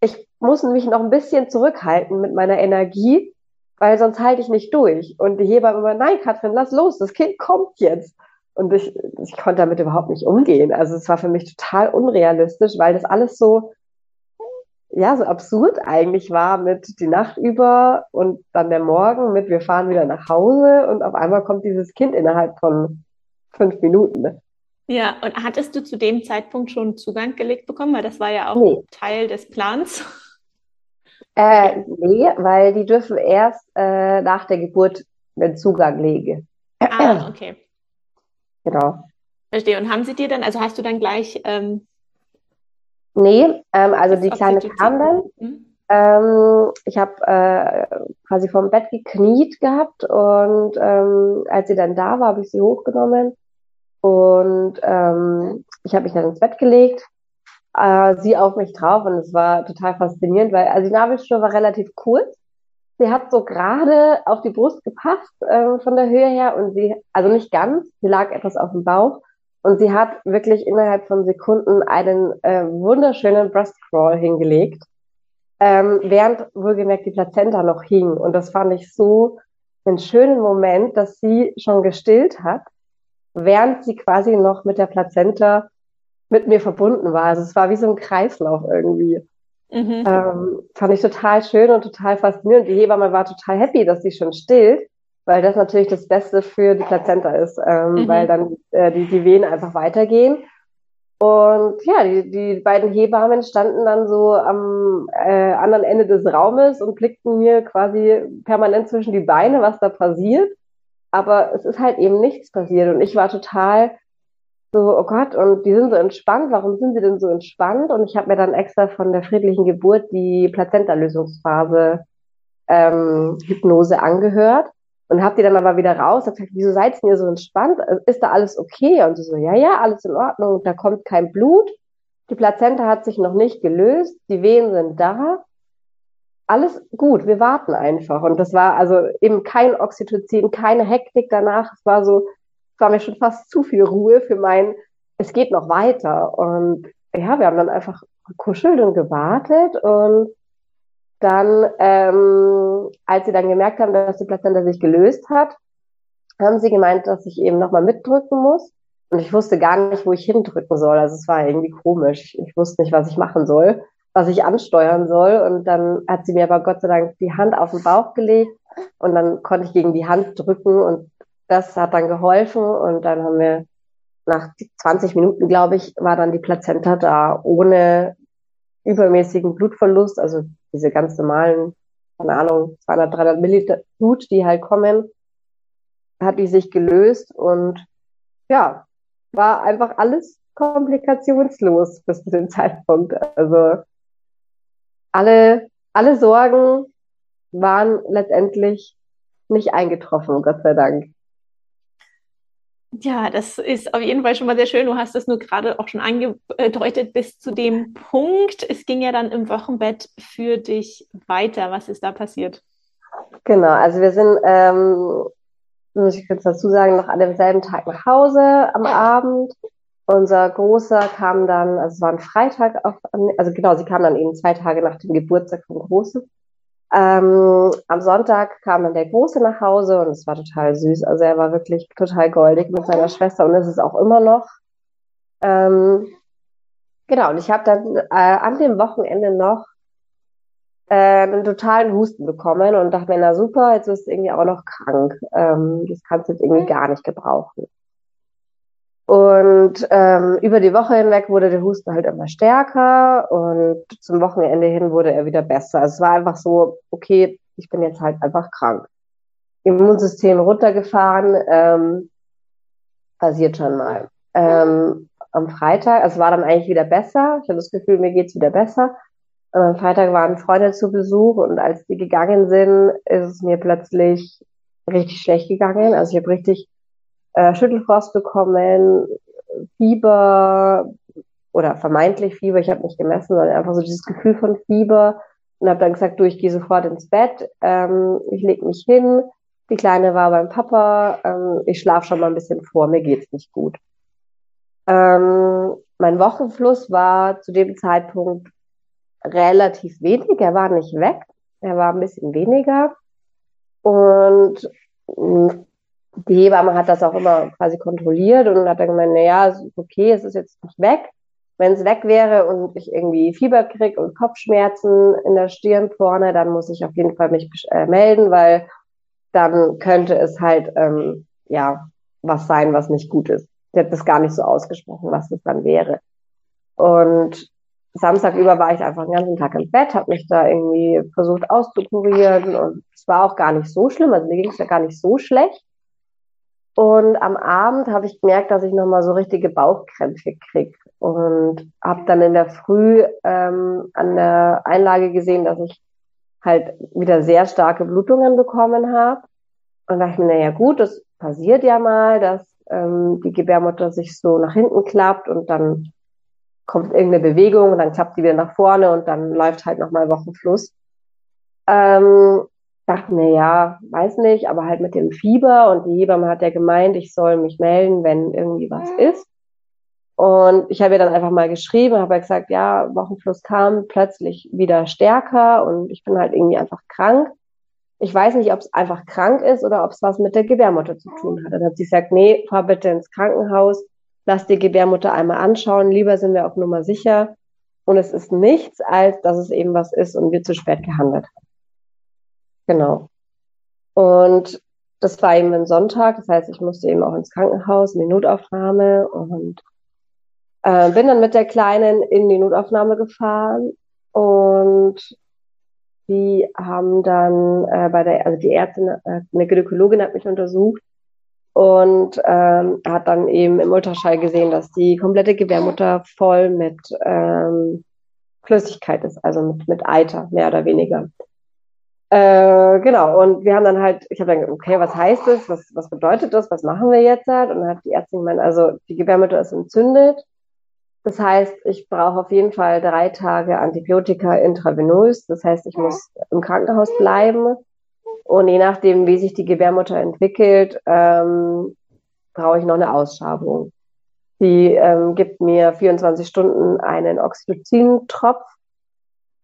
B: Ich muss mich noch ein bisschen zurückhalten mit meiner Energie, weil sonst halte ich nicht durch. Und die Hebamme immer, nein, Katrin, lass los, das Kind kommt jetzt. Und ich, ich konnte damit überhaupt nicht umgehen. Also es war für mich total unrealistisch, weil das alles so ja, so absurd eigentlich war mit die Nacht über und dann der Morgen mit wir fahren wieder nach Hause und auf einmal kommt dieses Kind innerhalb von fünf Minuten.
A: Ja, und hattest du zu dem Zeitpunkt schon Zugang gelegt bekommen? Weil das war ja auch nee. Teil des Plans.
B: Äh, nee, weil die dürfen erst äh, nach der Geburt den Zugang lege.
A: Ah, okay.
B: Genau.
A: Verstehe. Und haben sie dir dann, also hast du dann gleich. Ähm,
B: nee, ähm, also die Kleine kam dann. Mhm. Ähm, ich habe äh, quasi vom Bett gekniet gehabt und ähm, als sie dann da war, habe ich sie hochgenommen und ähm, ich habe mich dann ins Bett gelegt, äh, sie auf mich drauf und es war total faszinierend, weil also die Nabelschnur war relativ kurz. Sie hat so gerade auf die Brust gepasst äh, von der Höhe her und sie, also nicht ganz, sie lag etwas auf dem Bauch und sie hat wirklich innerhalb von Sekunden einen äh, wunderschönen Breastcrawl hingelegt ähm, während wohlgemerkt die Plazenta noch hing. Und das fand ich so einen schönen Moment, dass sie schon gestillt hat, während sie quasi noch mit der Plazenta mit mir verbunden war. Also es war wie so ein Kreislauf irgendwie. Mhm. Ähm, fand ich total schön und total faszinierend. Die Hebamme war total happy, dass sie schon stillt, weil das natürlich das Beste für die Plazenta ist, ähm, mhm. weil dann äh, die, die Wehen einfach weitergehen. Und ja, die, die beiden Hebammen standen dann so am äh, anderen Ende des Raumes und blickten mir quasi permanent zwischen die Beine, was da passiert. Aber es ist halt eben nichts passiert. Und ich war total so, oh Gott, und die sind so entspannt. Warum sind sie denn so entspannt? Und ich habe mir dann extra von der friedlichen Geburt die Plazenta-Lösungsphase ähm, Hypnose angehört und hab die dann aber wieder raus, hab gesagt, wieso seid ihr so entspannt? Ist da alles okay? Und sie so, ja, ja, alles in Ordnung, da kommt kein Blut, die Plazenta hat sich noch nicht gelöst, die Wehen sind da, alles gut, wir warten einfach. Und das war also eben kein Oxytocin, keine Hektik danach, es war so, es war mir schon fast zu viel Ruhe für mein, es geht noch weiter. Und ja, wir haben dann einfach gekuschelt und gewartet und dann, ähm, als sie dann gemerkt haben, dass die Plazenta sich gelöst hat, haben sie gemeint, dass ich eben nochmal mitdrücken muss. Und ich wusste gar nicht, wo ich hindrücken soll. Also es war irgendwie komisch. Ich wusste nicht, was ich machen soll, was ich ansteuern soll. Und dann hat sie mir aber Gott sei Dank die Hand auf den Bauch gelegt und dann konnte ich gegen die Hand drücken und das hat dann geholfen. Und dann haben wir nach 20 Minuten, glaube ich, war dann die Plazenta da, ohne übermäßigen Blutverlust. Also diese ganz normalen, keine Ahnung, 200, 300 Milliliter Blut, die halt kommen, hat die sich gelöst und ja, war einfach alles komplikationslos bis zu dem Zeitpunkt. Also alle, alle Sorgen waren letztendlich nicht eingetroffen, Gott sei Dank.
A: Ja, das ist auf jeden Fall schon mal sehr schön. Du hast es nur gerade auch schon angedeutet bis zu dem Punkt. Es ging ja dann im Wochenbett für dich weiter. Was ist da passiert?
B: Genau, also wir sind, ähm, muss ich kurz dazu sagen, noch an demselben Tag nach Hause am Abend. Unser Großer kam dann, also es war ein Freitag, auf, also genau, sie kam dann eben zwei Tage nach dem Geburtstag vom Großen. Ähm, am Sonntag kam dann der Große nach Hause und es war total süß. Also er war wirklich total goldig mit seiner Schwester und ist es auch immer noch. Ähm, genau, und ich habe dann äh, an dem Wochenende noch äh, einen totalen Husten bekommen und dachte mir, na super, jetzt bist du irgendwie auch noch krank. Ähm, das kannst du jetzt irgendwie gar nicht gebrauchen. Und ähm, über die Woche hinweg wurde der Husten halt immer stärker und zum Wochenende hin wurde er wieder besser. Also es war einfach so, okay, ich bin jetzt halt einfach krank. Immunsystem runtergefahren, ähm, passiert schon mal. Ähm, am Freitag, also es war dann eigentlich wieder besser. Ich habe das Gefühl, mir geht's wieder besser. Und am Freitag waren Freunde zu Besuch und als die gegangen sind, ist es mir plötzlich richtig schlecht gegangen. Also ich habe richtig äh, Schüttelfrost bekommen, Fieber oder vermeintlich Fieber, ich habe nicht gemessen, sondern einfach so dieses Gefühl von Fieber und habe dann gesagt, du, ich gehe sofort ins Bett, ähm, ich leg mich hin, die Kleine war beim Papa, ähm, ich schlafe schon mal ein bisschen vor, mir geht's nicht gut. Ähm, mein Wochenfluss war zu dem Zeitpunkt relativ wenig, er war nicht weg, er war ein bisschen weniger und die Hebamme hat das auch immer quasi kontrolliert und hat dann gemeint, na ja, ist okay, es ist jetzt nicht weg. Wenn es weg wäre und ich irgendwie Fieber krieg und Kopfschmerzen in der Stirn vorne, dann muss ich auf jeden Fall mich äh, melden, weil dann könnte es halt ähm, ja was sein, was nicht gut ist. Sie hat das gar nicht so ausgesprochen, was das dann wäre. Und Samstag über war ich einfach den ganzen Tag im Bett, habe mich da irgendwie versucht auszukurieren und es war auch gar nicht so schlimm, also mir ging es ja gar nicht so schlecht. Und am Abend habe ich gemerkt, dass ich nochmal so richtige Bauchkrämpfe kriege und habe dann in der Früh ähm, an der Einlage gesehen, dass ich halt wieder sehr starke Blutungen bekommen habe. Und dachte ich mir, naja gut, das passiert ja mal, dass ähm, die Gebärmutter sich so nach hinten klappt und dann kommt irgendeine Bewegung und dann klappt die wieder nach vorne und dann läuft halt nochmal Wochenfluss. Ähm, dachte mir, ja, weiß nicht, aber halt mit dem Fieber und die Hebamme hat ja gemeint, ich soll mich melden, wenn irgendwie was ist. Und ich habe ihr dann einfach mal geschrieben, habe gesagt, ja, Wochenfluss kam plötzlich wieder stärker und ich bin halt irgendwie einfach krank. Ich weiß nicht, ob es einfach krank ist oder ob es was mit der Gebärmutter zu tun hat. Dann hat sie gesagt, nee, fahr bitte ins Krankenhaus, lass die Gebärmutter einmal anschauen, lieber sind wir auf Nummer sicher. Und es ist nichts, als dass es eben was ist und wir zu spät gehandelt haben. Genau. Und das war eben ein Sonntag, das heißt, ich musste eben auch ins Krankenhaus, in die Notaufnahme und äh, bin dann mit der Kleinen in die Notaufnahme gefahren und die haben dann äh, bei der, also die Ärztin, äh, eine Gynäkologin hat mich untersucht und ähm, hat dann eben im Ultraschall gesehen, dass die komplette Gebärmutter voll mit ähm, Flüssigkeit ist, also mit, mit Eiter, mehr oder weniger. Äh, genau, und wir haben dann halt, ich habe dann okay, was heißt das? Was, was bedeutet das? Was machen wir jetzt halt? Und dann hat die Ärztin gemeint, also die Gebärmutter ist entzündet das heißt, ich brauche auf jeden Fall drei Tage Antibiotika intravenös. Das heißt, ich muss im Krankenhaus bleiben. Und je nachdem, wie sich die Gebärmutter entwickelt, ähm, brauche ich noch eine Ausschabung. Die ähm, gibt mir 24 Stunden einen Oxytocin-Tropf,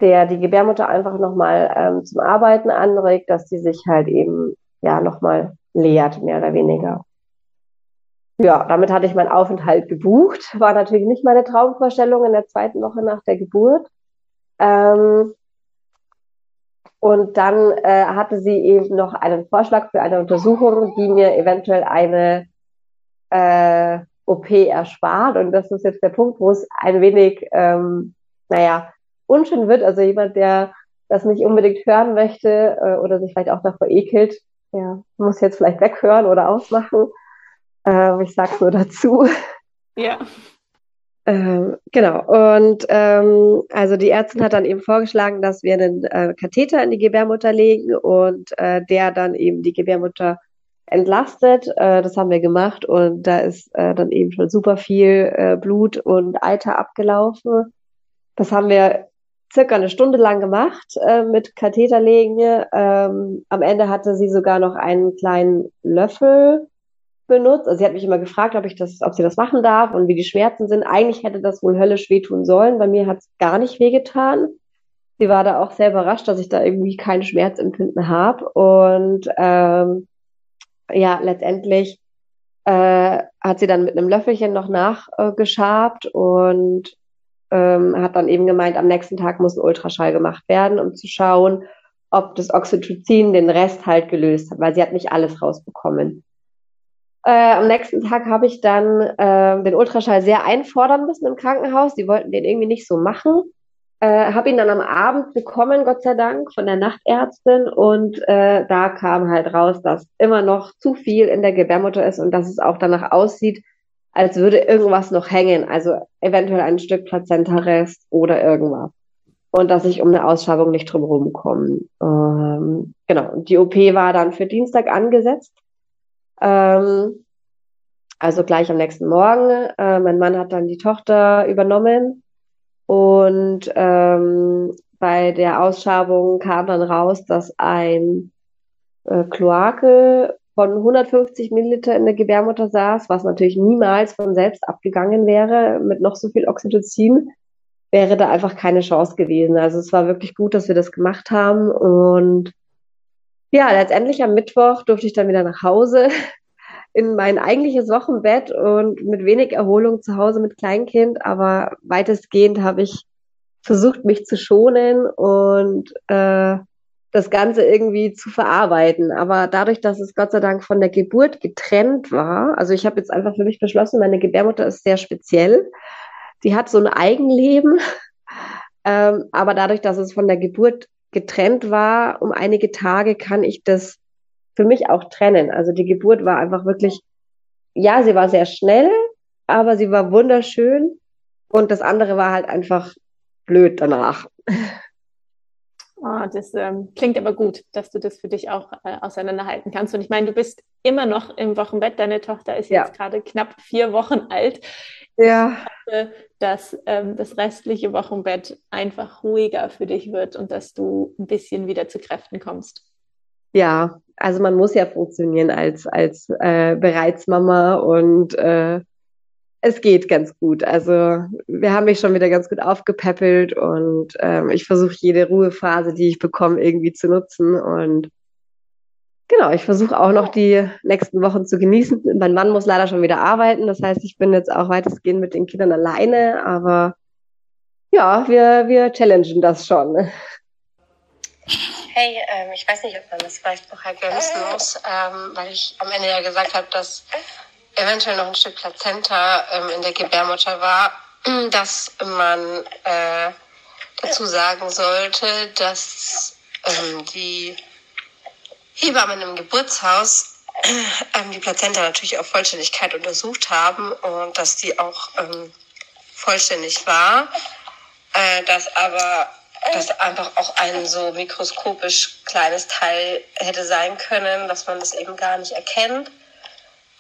B: der die Gebärmutter einfach nochmal ähm, zum Arbeiten anregt, dass die sich halt eben ja nochmal leert, mehr oder weniger ja, damit hatte ich meinen Aufenthalt gebucht. War natürlich nicht meine Traumvorstellung in der zweiten Woche nach der Geburt. Ähm, und dann äh, hatte sie eben noch einen Vorschlag für eine Untersuchung, die mir eventuell eine äh, OP erspart. Und das ist jetzt der Punkt, wo es ein wenig, ähm, naja, unschön wird. Also jemand, der das nicht unbedingt hören möchte äh, oder sich vielleicht auch davor ekelt, der muss jetzt vielleicht weghören oder ausmachen. Äh, ich sag's nur dazu.
A: Ja.
B: Ähm, genau. Und ähm, also die Ärztin hat dann eben vorgeschlagen, dass wir einen äh, Katheter in die Gebärmutter legen und äh, der dann eben die Gebärmutter entlastet. Äh, das haben wir gemacht und da ist äh, dann eben schon super viel äh, Blut und Eiter abgelaufen. Das haben wir circa eine Stunde lang gemacht äh, mit Katheterlegen. Ähm, am Ende hatte sie sogar noch einen kleinen Löffel benutzt. Also sie hat mich immer gefragt, ob ich das, ob sie das machen darf und wie die Schmerzen sind. Eigentlich hätte das wohl höllisch wehtun sollen. Bei mir hat es gar nicht wehgetan. Sie war da auch sehr überrascht, dass ich da irgendwie kein Schmerzempfinden habe. Und ähm, ja, letztendlich äh, hat sie dann mit einem Löffelchen noch nachgeschabt äh, und ähm, hat dann eben gemeint, am nächsten Tag muss ein Ultraschall gemacht werden, um zu schauen, ob das Oxytocin den Rest halt gelöst hat, weil sie hat nicht alles rausbekommen. Äh, am nächsten Tag habe ich dann äh, den Ultraschall sehr einfordern müssen im Krankenhaus. Die wollten den irgendwie nicht so machen. Äh, habe ihn dann am Abend bekommen, Gott sei Dank, von der Nachtärztin. Und äh, da kam halt raus, dass immer noch zu viel in der Gebärmutter ist und dass es auch danach aussieht, als würde irgendwas noch hängen. Also eventuell ein Stück Plazentarest oder irgendwas. Und dass ich um eine Ausschabung nicht drumherum komme. Ähm, genau. Und die OP war dann für Dienstag angesetzt. Ähm, also gleich am nächsten Morgen. Äh, mein Mann hat dann die Tochter übernommen und ähm, bei der Ausschabung kam dann raus, dass ein äh, Kloake von 150 Milliliter in der Gebärmutter saß, was natürlich niemals von selbst abgegangen wäre mit noch so viel Oxytocin, wäre da einfach keine Chance gewesen. Also es war wirklich gut, dass wir das gemacht haben und ja, letztendlich am Mittwoch durfte ich dann wieder nach Hause in mein eigentliches Wochenbett und mit wenig Erholung zu Hause mit Kleinkind, aber weitestgehend habe ich versucht, mich zu schonen und äh, das Ganze irgendwie zu verarbeiten. Aber dadurch, dass es Gott sei Dank von der Geburt getrennt war, also ich habe jetzt einfach für mich beschlossen, meine Gebärmutter ist sehr speziell. Die hat so ein Eigenleben
C: Ähm, aber dadurch, dass es von der Geburt getrennt war, um einige Tage kann ich das für mich auch trennen. Also die Geburt war einfach wirklich, ja, sie war sehr schnell, aber sie war wunderschön. Und das andere war halt einfach blöd danach.
A: Oh, das ähm, klingt aber gut, dass du das für dich auch äh, auseinanderhalten kannst. Und ich meine, du bist immer noch im Wochenbett. Deine Tochter ist jetzt ja. gerade knapp vier Wochen alt.
C: Ja.
A: Ich hoffe, dass ähm, das restliche Wochenbett einfach ruhiger für dich wird und dass du ein bisschen wieder zu Kräften kommst.
C: Ja, also man muss ja funktionieren als, als äh, Bereitsmama und äh, es geht ganz gut. Also wir haben mich schon wieder ganz gut aufgepäppelt und ähm, ich versuche jede Ruhephase, die ich bekomme, irgendwie zu nutzen. Und genau, ich versuche auch noch die nächsten Wochen zu genießen. Mein Mann muss leider schon wieder arbeiten. Das heißt, ich bin jetzt auch weitestgehend mit den Kindern alleine, aber ja, wir, wir challengen das schon.
B: Hey, ähm, ich weiß nicht, ob man das vielleicht noch ergänzen muss, ähm, weil ich am Ende ja gesagt habe, dass eventuell noch ein Stück Plazenta ähm, in der Gebärmutter war, dass man äh, dazu sagen sollte, dass ähm, die Hebammen im Geburtshaus ähm, die Plazenta natürlich auf Vollständigkeit untersucht haben und dass die auch ähm, vollständig war, äh, dass aber das einfach auch ein so mikroskopisch kleines Teil hätte sein können, dass man das eben gar nicht erkennt.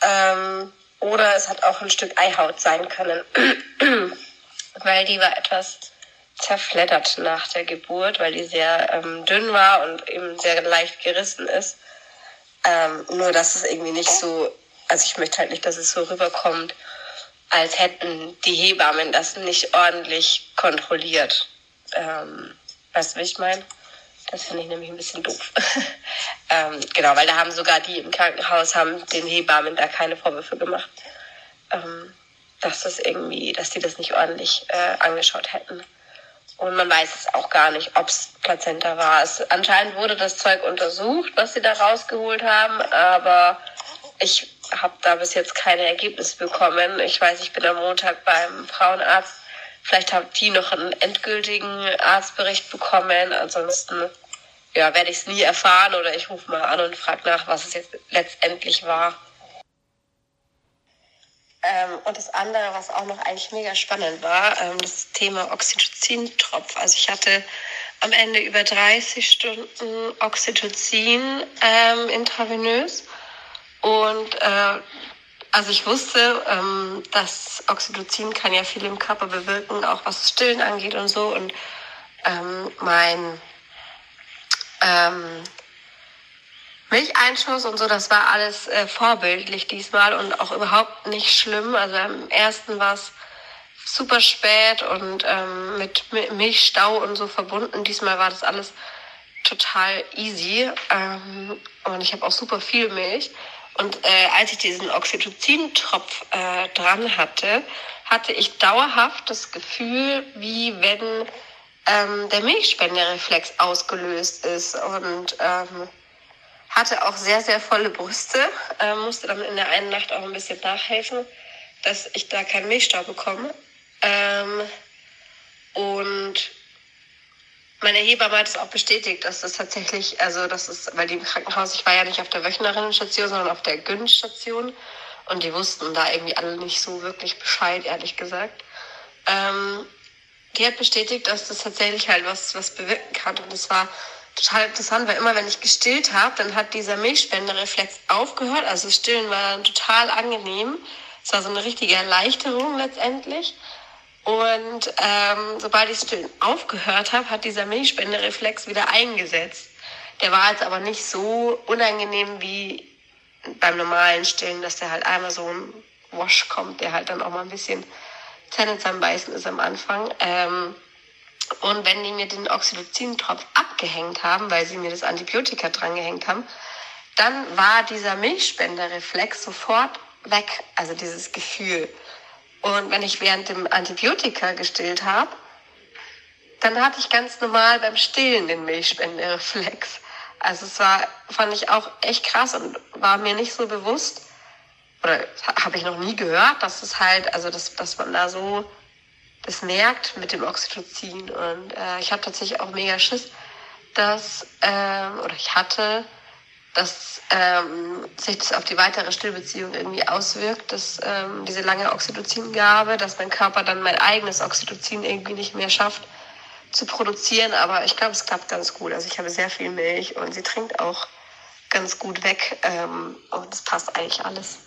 B: Ähm, oder es hat auch ein Stück Eihaut sein können, weil die war etwas zerfleddert nach der Geburt, weil die sehr ähm, dünn war und eben sehr leicht gerissen ist. Ähm, nur dass es irgendwie nicht so, also ich möchte halt nicht, dass es so rüberkommt, als hätten die Hebammen das nicht ordentlich kontrolliert. Ähm, weißt du, wie ich meine? Das finde ich nämlich ein bisschen doof. ähm, genau, weil da haben sogar die im Krankenhaus haben den Hebammen da keine Vorwürfe gemacht, ähm, dass das irgendwie, dass die das nicht ordentlich äh, angeschaut hätten. Und man weiß es auch gar nicht, ob es Plazenta war. Es, anscheinend wurde das Zeug untersucht, was sie da rausgeholt haben, aber ich habe da bis jetzt keine Ergebnisse bekommen. Ich weiß, ich bin am Montag beim Frauenarzt Vielleicht haben die noch einen endgültigen Arztbericht bekommen. Ansonsten ja, werde ich es nie erfahren oder ich rufe mal an und frage nach, was es jetzt letztendlich war. Ähm, und das andere, was auch noch eigentlich mega spannend war, ähm, das Thema Oxytocin-Tropf. Also ich hatte am Ende über 30 Stunden Oxytocin ähm, intravenös und äh, also ich wusste, ähm, dass Oxytocin kann ja viel im Körper bewirken, auch was das Stillen angeht und so. Und ähm, mein ähm, Milcheinschuss und so, das war alles äh, vorbildlich diesmal und auch überhaupt nicht schlimm. Also am ersten war es super spät und ähm, mit Milchstau und so verbunden. Diesmal war das alles total easy ähm, und ich habe auch super viel Milch. Und äh, als ich diesen Oxytocin-Tropf äh, dran hatte, hatte ich dauerhaft das Gefühl, wie wenn ähm, der Milchspendereflex ausgelöst ist und ähm, hatte auch sehr, sehr volle Brüste, äh, musste dann in der einen Nacht auch ein bisschen nachhelfen, dass ich da keinen Milchstau bekomme. Ähm, und meine Hebamme hat es auch bestätigt, dass das tatsächlich, also das ist, weil die im Krankenhaus, ich war ja nicht auf der Wöchnerinnenstation, sondern auf der Gyn-Station und die wussten da irgendwie alle nicht so wirklich Bescheid, ehrlich gesagt. Ähm, die hat bestätigt, dass das tatsächlich halt was, was bewirken kann und das war total interessant, weil immer wenn ich gestillt habe, dann hat dieser Milchspendereflex aufgehört, also Stillen war dann total angenehm. Es war so eine richtige Erleichterung letztendlich. Und ähm, sobald ich Stillen aufgehört habe, hat dieser Milchspendereflex wieder eingesetzt. Der war jetzt aber nicht so unangenehm wie beim normalen Stillen, dass der halt einmal so ein Wash kommt, der halt dann auch mal ein bisschen Zähne zusammenbeißen ist am Anfang. Ähm, und wenn die mir den Oxytocin-Tropf abgehängt haben, weil sie mir das Antibiotika drangehängt haben, dann war dieser Milchspendereflex sofort weg, also dieses Gefühl. Und wenn ich während dem Antibiotika gestillt habe, dann hatte ich ganz normal beim Stillen den Milchspendereflex. Also es war, fand ich auch echt krass und war mir nicht so bewusst, oder habe ich noch nie gehört, dass es halt, also dass, dass man da so das merkt mit dem Oxytocin. Und äh, ich habe tatsächlich auch mega Schiss, dass, ähm, oder ich hatte, dass ähm, sich das auf die weitere Stillbeziehung irgendwie auswirkt, dass ähm, diese lange Oxytocingabe, dass mein Körper dann mein eigenes Oxytocin irgendwie nicht mehr schafft zu produzieren. Aber ich glaube, es klappt ganz gut. Also ich habe sehr viel Milch und sie trinkt auch ganz gut weg ähm, und es passt eigentlich alles.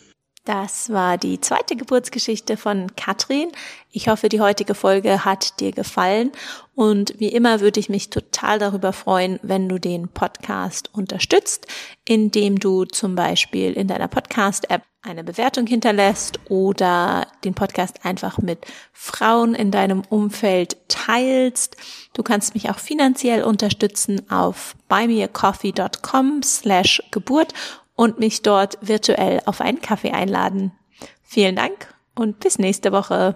A: Das war die zweite Geburtsgeschichte von Katrin. Ich hoffe, die heutige Folge hat dir gefallen. Und wie immer würde ich mich total darüber freuen, wenn du den Podcast unterstützt, indem du zum Beispiel in deiner Podcast-App eine Bewertung hinterlässt oder den Podcast einfach mit Frauen in deinem Umfeld teilst. Du kannst mich auch finanziell unterstützen auf buymeacoffee.com slash Geburt und mich dort virtuell auf einen Kaffee einladen. Vielen Dank und bis nächste Woche.